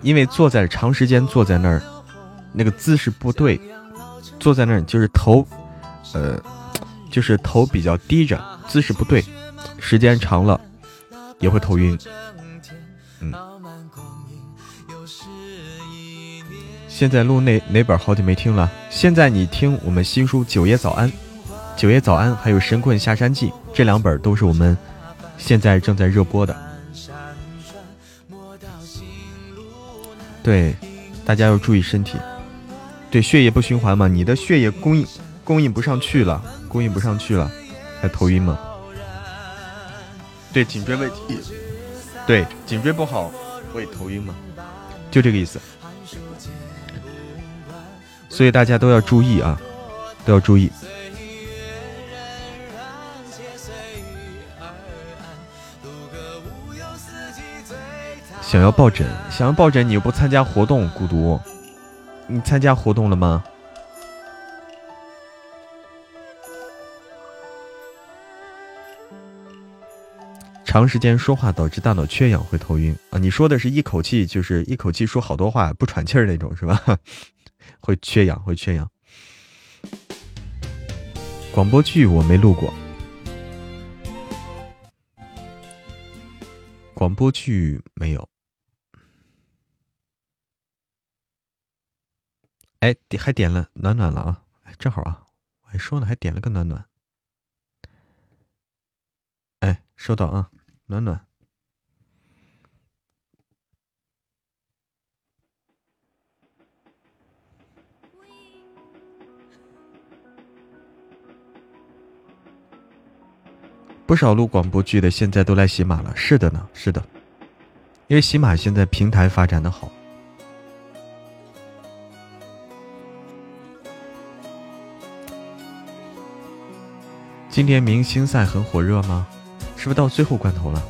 因为坐在长时间坐在那儿，那个姿势不对，坐在那儿就是头，呃，就是头比较低着，姿势不对，时间长了。也会头晕，现在录哪哪本好久没听了？现在你听我们新书《九爷早安》，《九爷早安》还有《神棍下山记》这两本都是我们现在正在热播的。对，大家要注意身体。对，血液不循环嘛，你的血液供应供应不上去了，供应不上去了，还头晕吗？对颈椎问题，对颈椎不好会头晕吗？就这个意思。所以大家都要注意啊，都要注意。想要抱枕，想要抱枕，你又不参加活动，孤独，你参加活动了吗？长时间说话导致大脑缺氧会头晕啊！你说的是一口气，就是一口气说好多话不喘气儿那种是吧？会缺氧，会缺氧。广播剧我没录过，广播剧没有。哎，还点了暖暖了啊！正好啊，我还说呢，还点了个暖暖。哎，收到啊。暖暖，不少录广播剧的现在都来喜马了。是的呢，是的，因为喜马现在平台发展的好。今天明星赛很火热吗？是不是到最后关头了？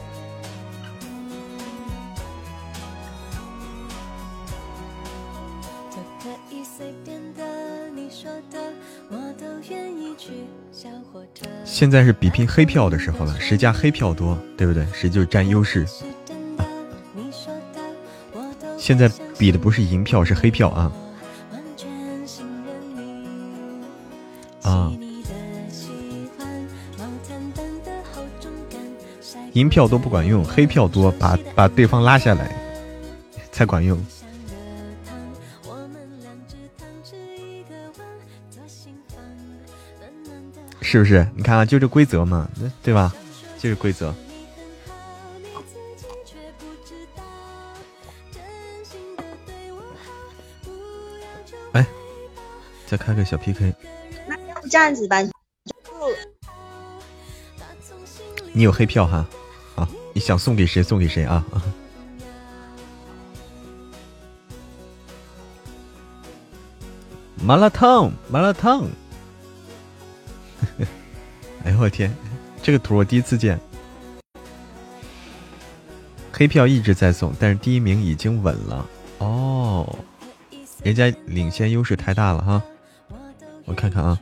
现在是比拼黑票的时候了，谁家黑票多，对不对？谁就占优势。现在比的不是银票，是黑票啊。啊银票都不管用，黑票多，把把对方拉下来才管用。是不是？你看啊，就这规则嘛，对吧？就是规则。哎，再开个小 PK。那要不这样子吧？你有黑票哈？你想送给谁送给谁啊！麻辣烫，麻辣烫！哎呦我天，这个图我第一次见。黑票一直在送，但是第一名已经稳了哦，人家领先优势太大了哈。我看看啊，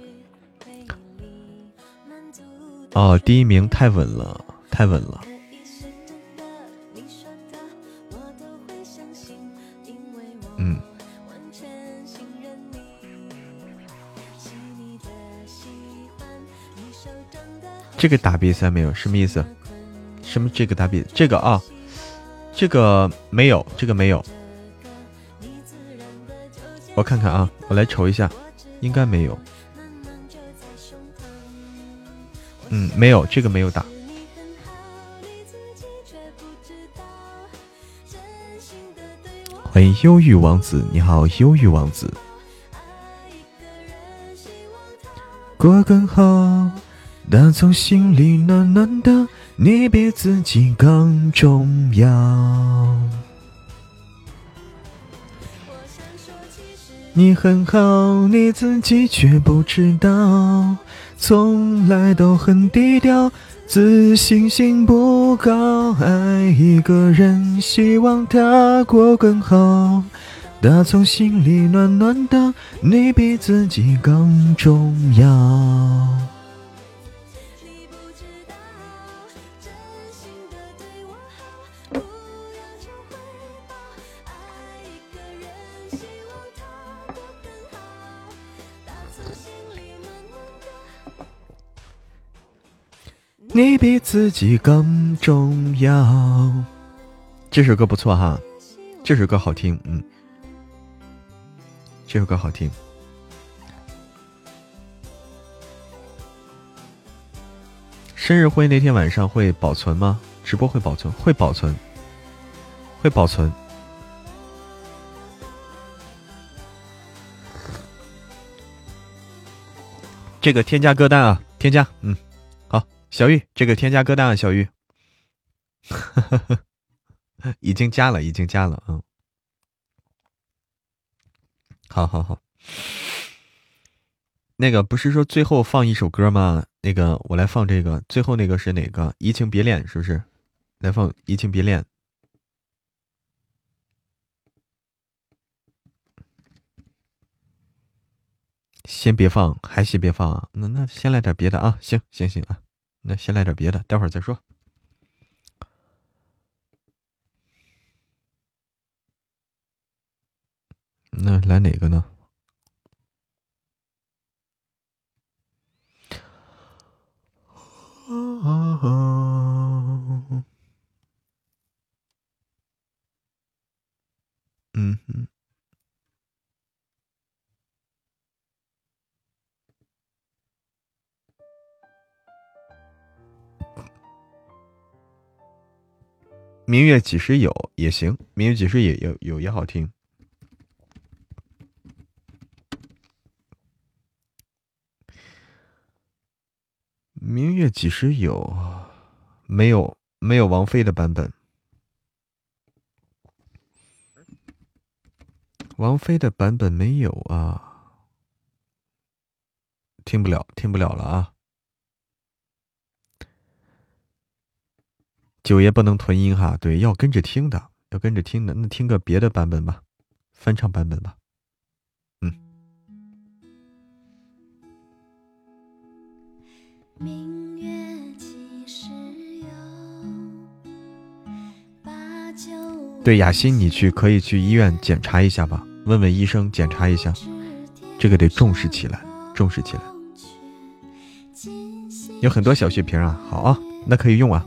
哦，第一名太稳了，太稳了。这个打比赛没有什么意思？什么这个打比这个啊？这个没有，这个没有。我看看啊，我来瞅一下，应该没有。嗯，没有，这个没有打。欢迎忧郁王子，你好，忧郁王子。过更好。打从心里暖暖的，你比自己更重要。你很好，你自己却不知道。从来都很低调，自信心不高。爱一个人，希望他过更好。打从心里暖暖的，你比自己更重要。你比自己更重要。这首歌不错哈，这首歌好听，嗯，这首歌好听。生日会那天晚上会保存吗？直播会保存，会保存，会保存。这个添加歌单啊，添加，嗯，小玉，这个添加歌单啊，小玉，已经加了，已经加了，嗯，好好好，那个不是说最后放一首歌吗？那个我来放这个，最后那个是哪个？移情别恋是不是？来放移情别恋。先别放，还先别放啊？那那先来点别的啊！行行行啊，那先来点别的，待会儿再说。那来哪个呢？嗯哼。明月几时有也行，明月几时也有有也好听。明月几时有？没有没有王菲的版本，王菲的版本没有啊，听不了听不了了啊。九爷不能囤音哈，对，要跟着听的，要跟着听的，那听个别的版本吧，翻唱版本吧。嗯。明月几时有？把酒对，雅欣，你去可以去医院检查一下吧，问问医生检查一下，这个得重视起来，重视起来。有很多小血瓶啊，好啊，那可以用啊。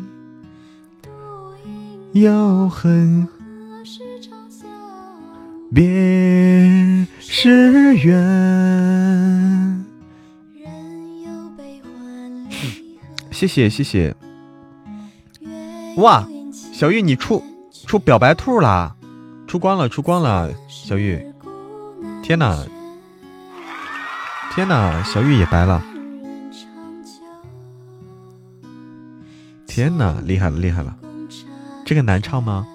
饮遥恨？别时圆。人有悲欢离合，谢谢谢谢，哇小玉你出出表白兔啦，出光了出光了，小玉，天哪。天哪，小玉也白了，天哪，厉害了厉害了，这个难唱吗？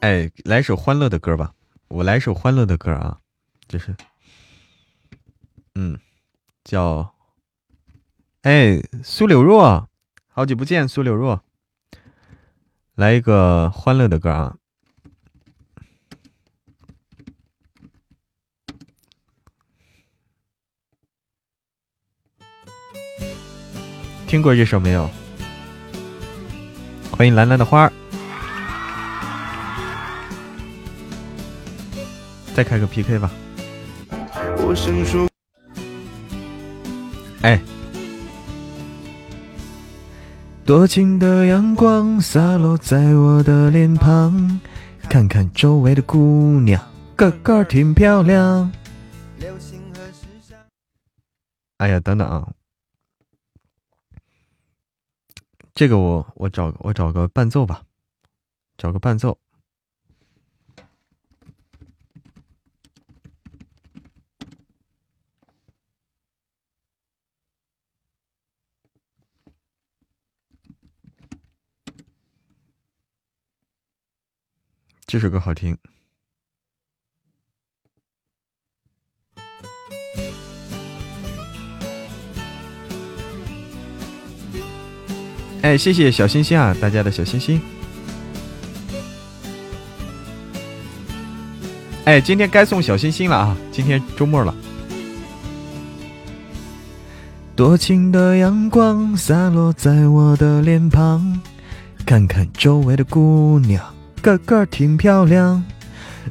哎，来首欢乐的歌吧，我来首欢乐的歌啊，就是，嗯，叫，哎，苏柳若，好久不见，苏柳若，来一个欢乐的歌啊，听过这首没有？欢迎兰兰的花儿。再开个 PK 吧。我想说，哎，多情的阳光洒落在我的脸庞，看看周围的姑娘，个个挺漂亮。哎呀，等等啊，这个我我找我找个伴奏吧，找个伴奏。这首歌好听。哎，谢谢小心心啊，大家的小心心。哎，今天该送小心心了啊！今天周末了。多情的阳光洒落在我的脸庞，看看周围的姑娘，个个挺漂亮。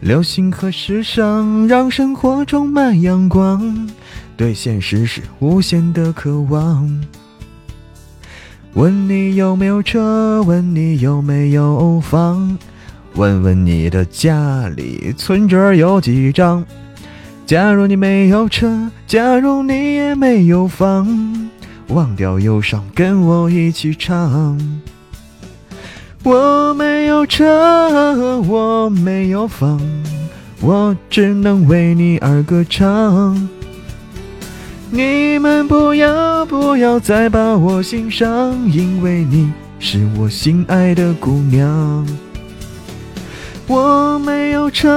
流行和时尚让生活充满阳光，对现实是无限的渴望。问你有没有车？问你有没有房？问问你的家里存折有几张？假如你没有车，假如你也没有房，忘掉忧伤，跟我一起唱。我没有车，我没有房，我只能为你而歌唱。你们不要不要再把我心伤，因为你是我心爱的姑娘。我没有车，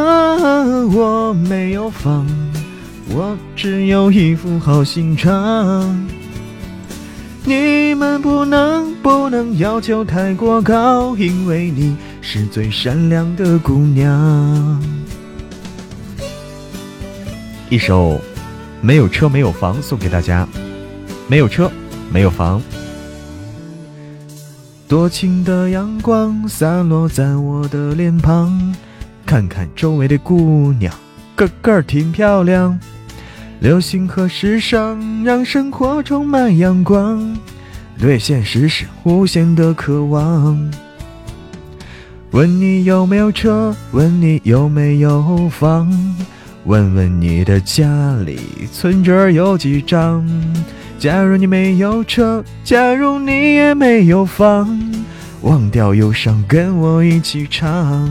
我没有房，我只有一副好心肠。你们不能不能要求太过高，因为你是最善良的姑娘。一首《没有车没有房》送给大家，没有车，没有房。多情的阳光洒落在我的脸庞，看看周围的姑娘，个个挺漂亮。流行和时尚让生活充满阳光，对现实是无限的渴望。问你有没有车？问你有没有房？问问你的家里存折有几张？假如你没有车，假如你也没有房，忘掉忧伤，跟我一起唱。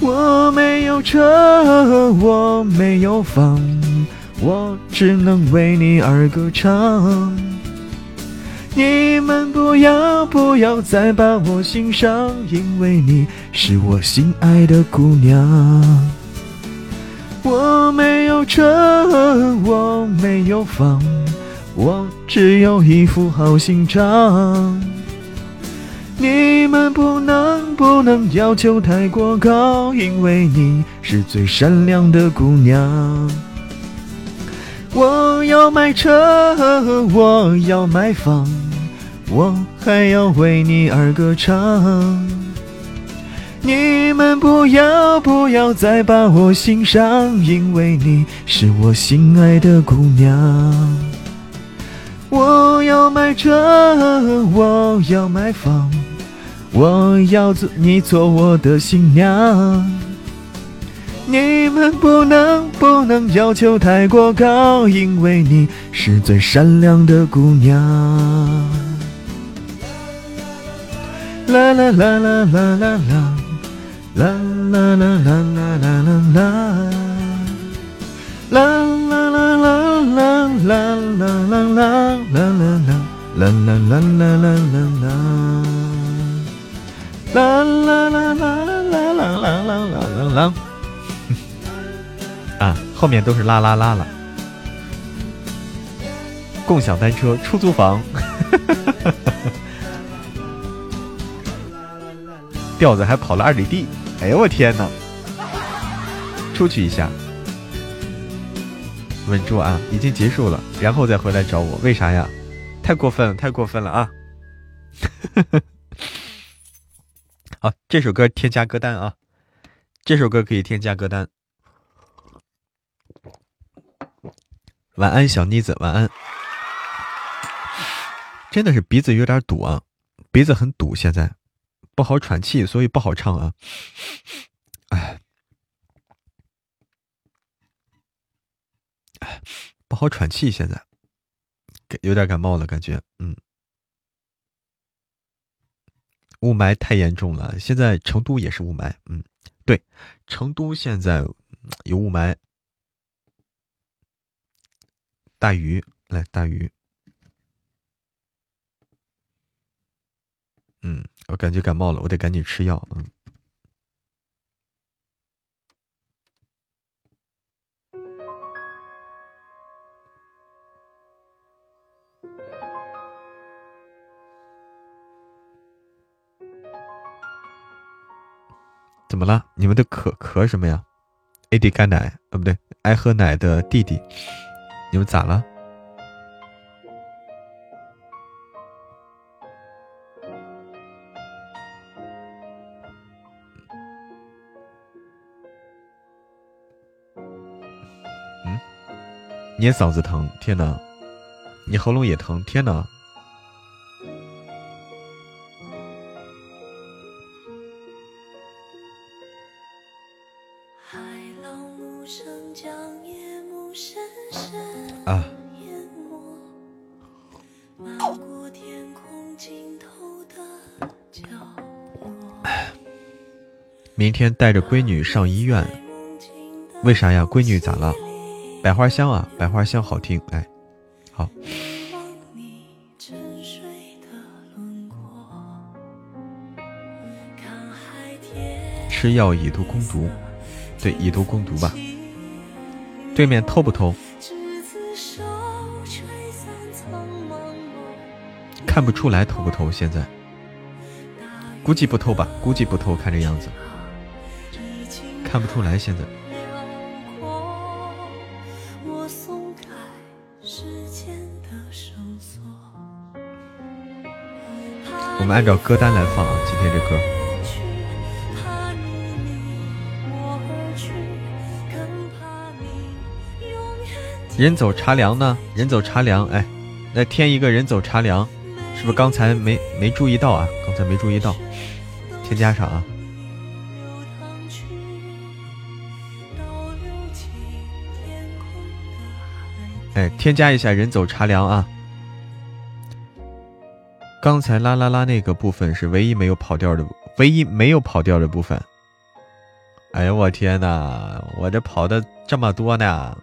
我没有车，我没有房，我只能为你而歌唱。你们不要不要再把我心伤，因为你是我心爱的姑娘。我没有车，我没有房，我只有一副好心肠。你们不能不能要求太过高，因为你是最善良的姑娘。我要买车，我要买房，我还要为你而歌唱。你们不要不要再把我心伤，因为你是我心爱的姑娘。我要买车，我要买房，我要做你做我的新娘。你们不能不能要求太过高，因为你是最善良的姑娘。啦啦啦啦啦啦啦。啦啦啦啦啦啦啦啦，啦啦啦啦啦啦啦啦啦啦啦啦啦啦啦啦啦啦啦，啦啦啦啦啦啦啦啦啦。啊，后面都是啦啦啦啦。共享单车、出租房。调子还跑了二里地，哎呦我天哪！出去一下，稳住啊！已经结束了，然后再回来找我，为啥呀？太过分了，太过分了啊！这首歌添加歌单啊，这首歌可以添加歌单。晚安，小妮子，晚安。真的是鼻子有点堵啊，鼻子很堵，现在不好喘气，所以不好唱啊。哎，哎，不好喘气，现在有点感冒了，感觉嗯。雾霾太严重了，现在成都也是雾霾。嗯，对，成都现在有雾霾。大鱼来，大鱼。嗯，我感觉感冒了，我得赶紧吃药。嗯，怎么了？你们的咳咳什么呀？AD 干奶，呃，不对，爱喝奶的弟弟，你们咋了？嗯，你也嗓子疼？天呐，你喉咙也疼？天呐！带着闺女上医院，为啥呀？闺女咋了？百花香啊，百花香好听，哎，好，吃药以毒攻毒，对，以毒攻毒吧。对面偷不偷？看不出来偷不偷，现在估计不偷吧，估计不偷，看这样子看不出来。现在我松开时间的绳索。我们按照歌单来放啊，今天这歌。人走茶凉呢？人走茶凉，哎，来添一个人走茶凉，是不是刚才没没注意到啊？刚才没注意到，添加上啊。哎，添加一下人走茶凉啊。刚才啦啦啦那个部分是唯一没有跑调的，唯一没有跑调的部分。哎呀，我天呐，我这跑的这么多呢！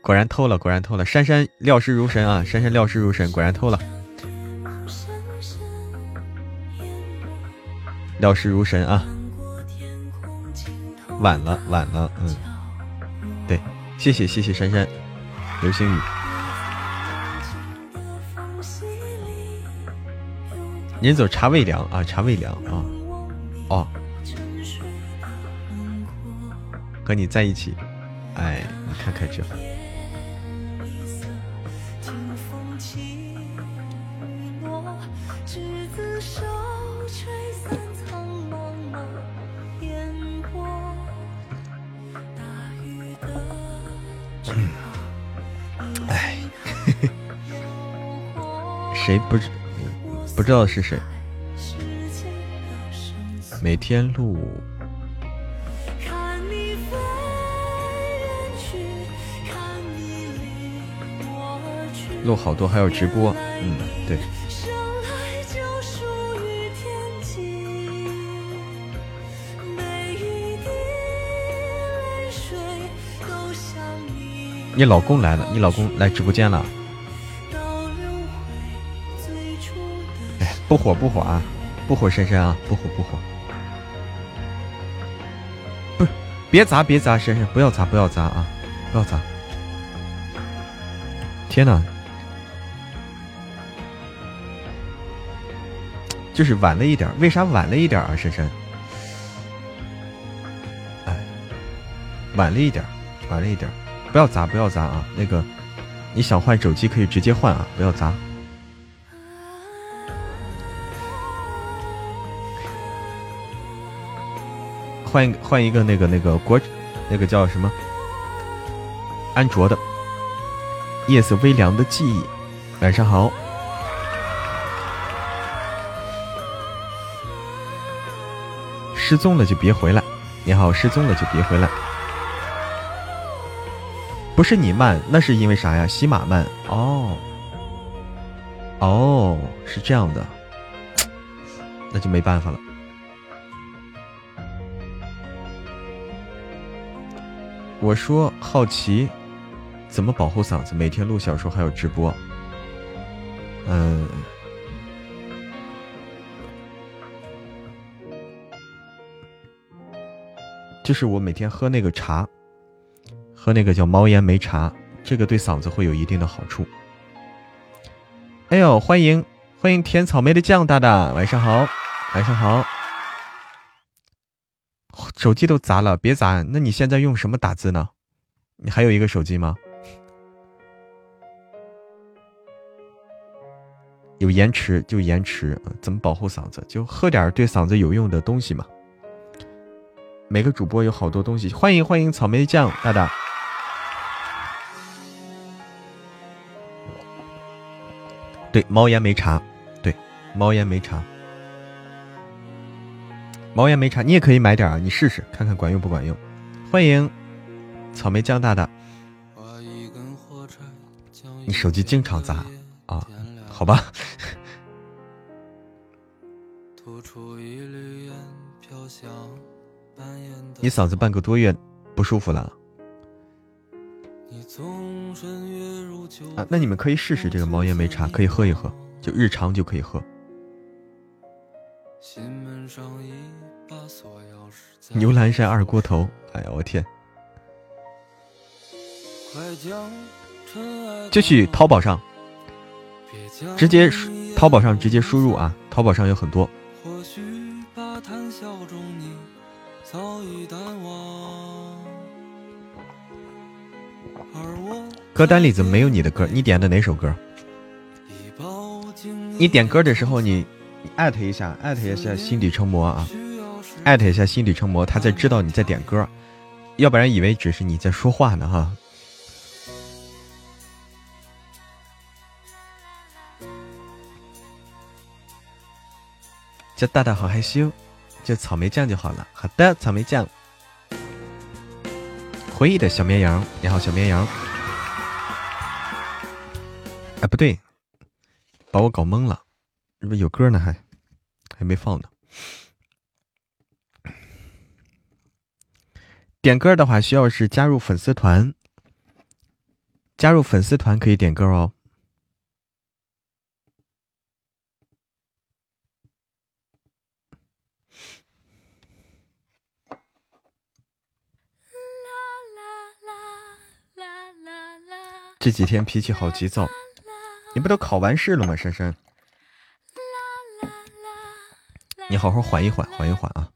果然偷了，果然偷了。珊珊料事如神啊，珊珊料事如神，果然偷了，料事如神啊。晚了，晚了，嗯，对，谢谢谢谢珊珊，流星雨。您走茶未凉啊，茶未凉啊，哦，和你在一起，哎，你看看这，谁不知不知道是谁？每天录，录好多，还有直播，嗯，对，你老公来了，你老公来直播间了，火不火啊，不火珊珊啊，不火不火，不是，别砸别砸珊珊，不要砸不要砸啊，不要砸，天哪！就是晚了一点，为啥晚了一点啊，珊珊？哎，晚了一点，晚了一点，不要砸，不要砸啊！那个，你想换手机可以直接换啊，不要砸。换一换一个那个那个国，那个叫什么？安卓的。夜色微凉的记忆，晚上好。失踪了就别回来。你好，失踪了就别回来。不是你慢，那是因为啥呀？喜马慢哦。哦，是这样的，那就没办法了。我说好奇，怎么保护嗓子？每天录小说还有直播，嗯，就是我每天喝那个茶，喝那个叫猫烟梅茶，这个对嗓子会有一定的好处。哎呦，欢迎欢迎甜草莓的酱大大，晚上好，晚上好。手机都砸了，别砸。那你现在用什么打字呢？你还有一个手机吗？有延迟就延迟，怎么保护嗓子？就喝点对嗓子有用的东西嘛。每个主播有好多东西，欢迎欢迎草莓酱大大。对，猫烟梅茶，对，猫烟梅茶，猫烟梅茶，你也可以买点啊，你试试看看管用不管用。欢迎草莓酱大大，你手机经常砸啊？好吧。你嗓子半个多月不舒服了。啊，那你们可以试试这个毛烟梅茶，可以喝一喝，就日常就可以喝。牛栏山二锅头，哎呀，我天！就去淘宝上，直接淘宝上直接输入啊，淘宝上有很多。歌单里怎么没有你的歌？你点的哪首歌？你点歌的时候，你艾特一下，艾特一下心底成魔啊，艾特一下心理成魔，他才知道你在点歌，要不然以为只是你在说话呢哈。叫大大好害羞，叫草莓酱就好了。好的，草莓酱。回忆的小绵羊，你好，小绵羊。哎，不对，把我搞懵了，这不有歌呢，还还没放呢。点歌的话，需要是加入粉丝团，加入粉丝团可以点歌哦。这几天脾气好急躁。你不都考完试了吗，珊珊？你好好缓一缓，缓一缓啊！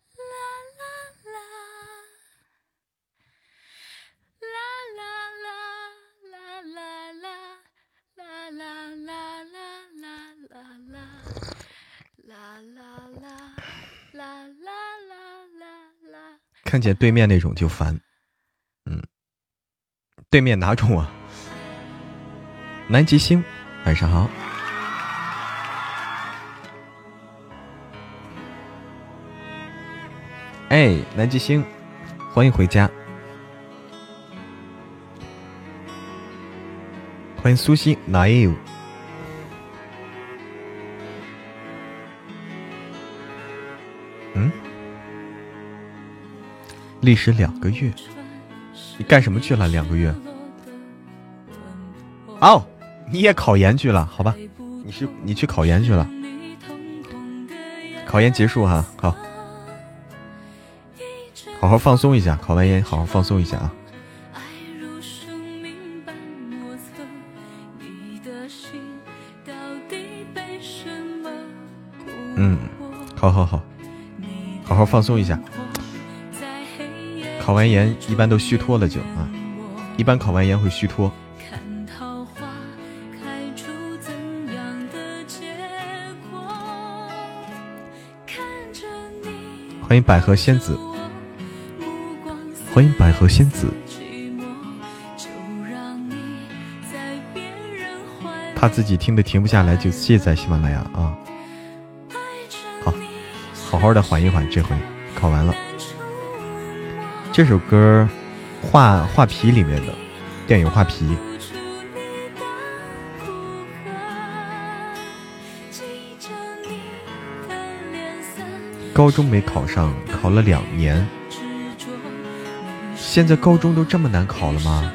看见对面那种就烦，嗯，对面哪种啊？南极星。晚上好，哎，南极星，欢迎回家，欢迎苏西老友历时两个月，你干什么去了？两个月，哦。你也考研去了，好吧？你是你去考研去了，考研结束哈，好，好好放松一下，考完研好好放松一下啊。嗯，好好好，好好放松一下。考完研一般都虚脱了就啊，一般考完研会虚脱。欢迎百合仙子，欢迎百合仙子，怕自己听的停不下来就卸载喜马拉雅啊。好，好好的缓一缓，这回考完了。这首歌画画皮里面的电影画皮，高中没考上，考了两年。现在高中都这么难考了吗？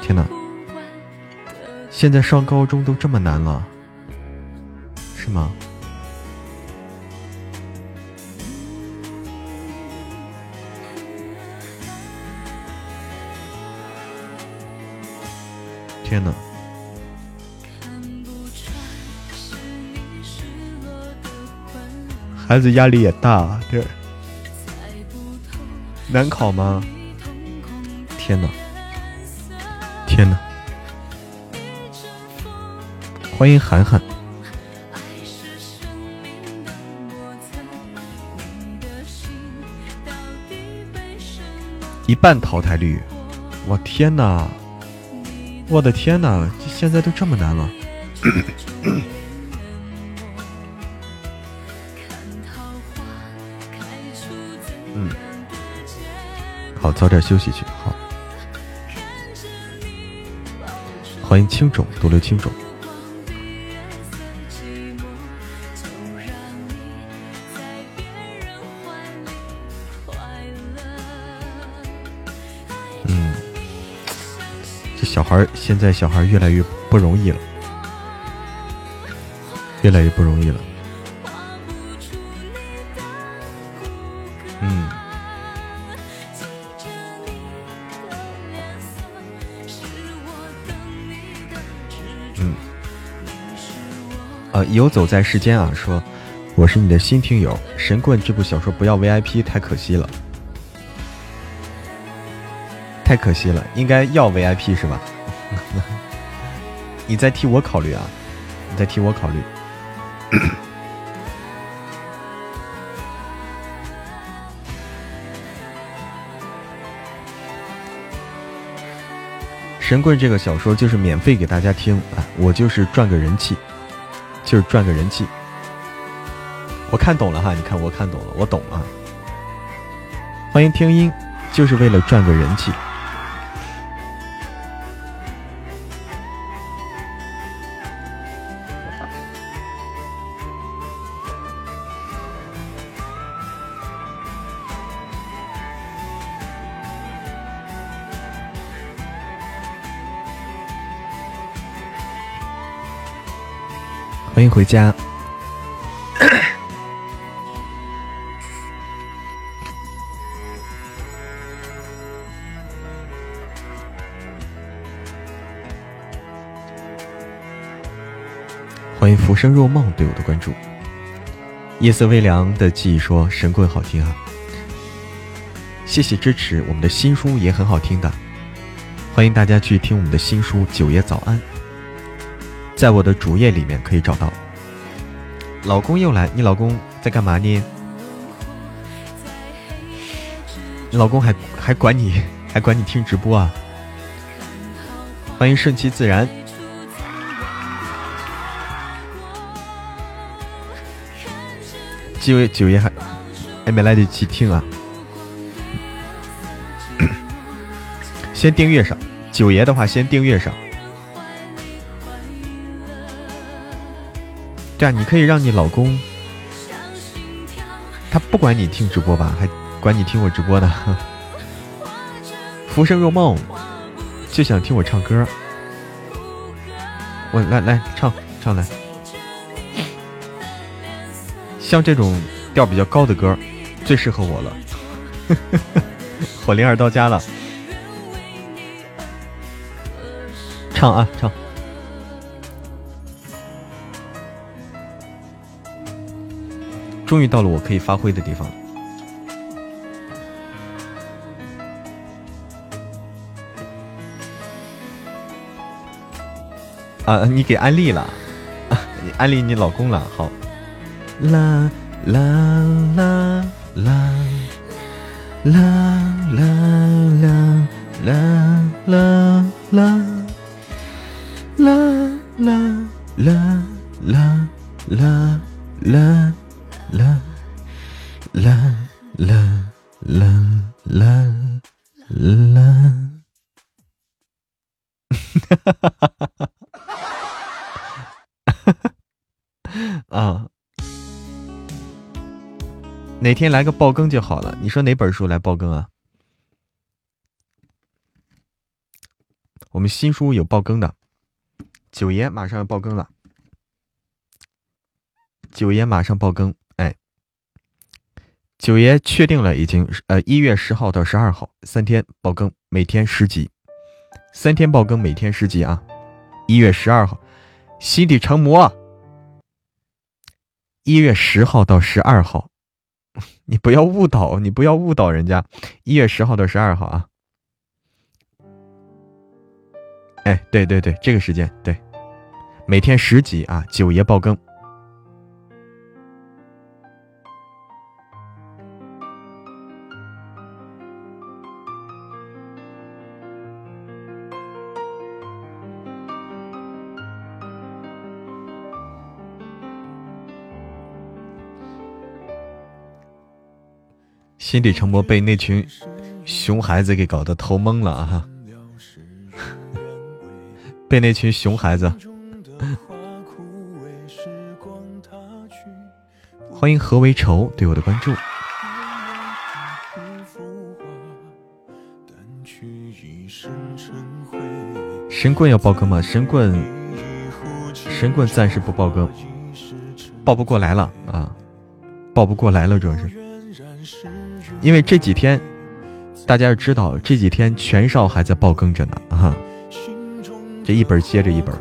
天哪！现在上高中都这么难了，是吗？天哪！孩子压力也大，对，难考吗？天哪！天哪！欢迎涵涵，一半淘汰率，我天哪！我的天哪！现在都这么难了。嗯，好，早点休息去。好，欢迎青种，独留青种。孩儿现在小孩越来越不容易了，越来越不容易了。嗯，嗯，呃，游走在世间啊，说我是你的新听友，《神棍》这部小说不要 VIP 太可惜了，太可惜了，应该要 VIP 是吧？你再替我考虑啊，你再替我考虑。神棍这个小说就是免费给大家听啊，我就是赚个人气，就是赚个人气。我看懂了哈，你看我看懂了，我懂啊。欢迎听音，就是为了赚个人气。欢迎回家。欢迎浮生若梦对我的关注。夜色微凉的记忆说神棍好听啊，谢谢支持，我们的新书也很好听的，欢迎大家去听我们的新书《九爷早安》。在我的主页里面可以找到。老公又来，你老公在干嘛呢？你老公还还管你还管你听直播啊？欢迎顺其自然。九爷九爷还还没来得及听啊，先订阅上。九爷的话先订阅上。对啊，你可以让你老公，他不管你听直播吧，还管你听我直播呢。浮生若梦，就想听我唱歌。我来来唱唱来，像这种调比较高的歌，最适合我了。火灵儿到家了，唱啊唱。终于到了我可以发挥的地方了。啊，你给安利了，你安利你老公了，好。啦啦啦啦啦啦啦啦啦啦啦啦啦啦啦啦啦啦啦啦啦啦啦。啊，哪天来个爆更就好了。你说哪本书来爆更啊？我们新书有爆更的，九爷马上要爆更了，九爷马上爆更，九爷确定了，已经呃一月十号到十二号三天爆更，每天十集，三天爆更，每天十集啊！一月十二号，心底成魔。一月十号到十二号，你不要误导，你不要误导人家。一月十号到十二号啊！哎，对对对，这个时间对，每天十集啊，九爷爆更。心底成魔被那群熊孩子给搞得头懵了啊！被那群熊孩子。欢迎何为愁对我的关注。神棍要爆更吗？神棍，神棍暂时不爆更，爆不过来了啊！爆不过来了，主要是。因为这几天，大家要知道，这几天全少还在爆更着呢啊！这一本接着一本。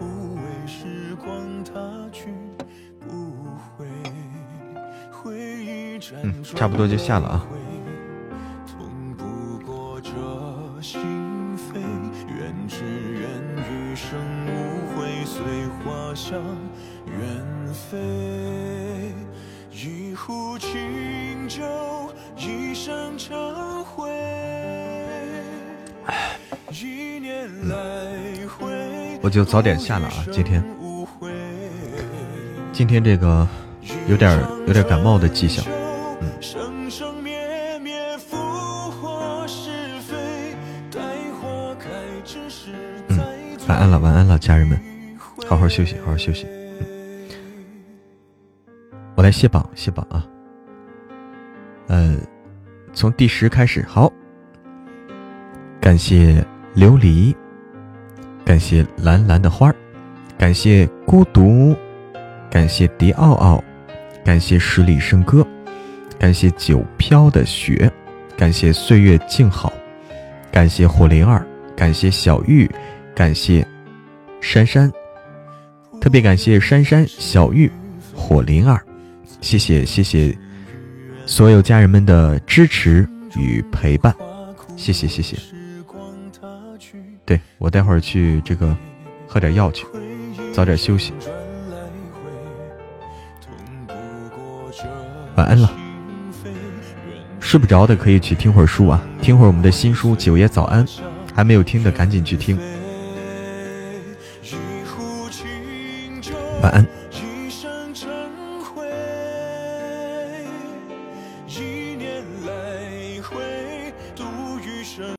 嗯，差不多就下了啊。就早点下了啊！今天，今天这个有点有点感冒的迹象，嗯。嗯，晚安了，晚安了，家人们，好好休息，好好休息。嗯，我来卸榜，卸榜啊。呃，从第十开始，好，感谢琉璃。感谢蓝蓝的花儿，感谢孤独，感谢迪奥奥，感谢十里笙歌，感谢九飘的雪，感谢岁月静好，感谢火灵儿，感谢小玉，感谢珊珊，特别感谢珊珊、小玉、火灵儿，谢谢谢谢所有家人们的支持与陪伴，谢谢谢谢。对我待会儿去这个喝点药去，早点休息。晚安了，睡不着的可以去听会儿书啊，听会儿我们的新书《九爷早安》，还没有听的赶紧去听。晚安。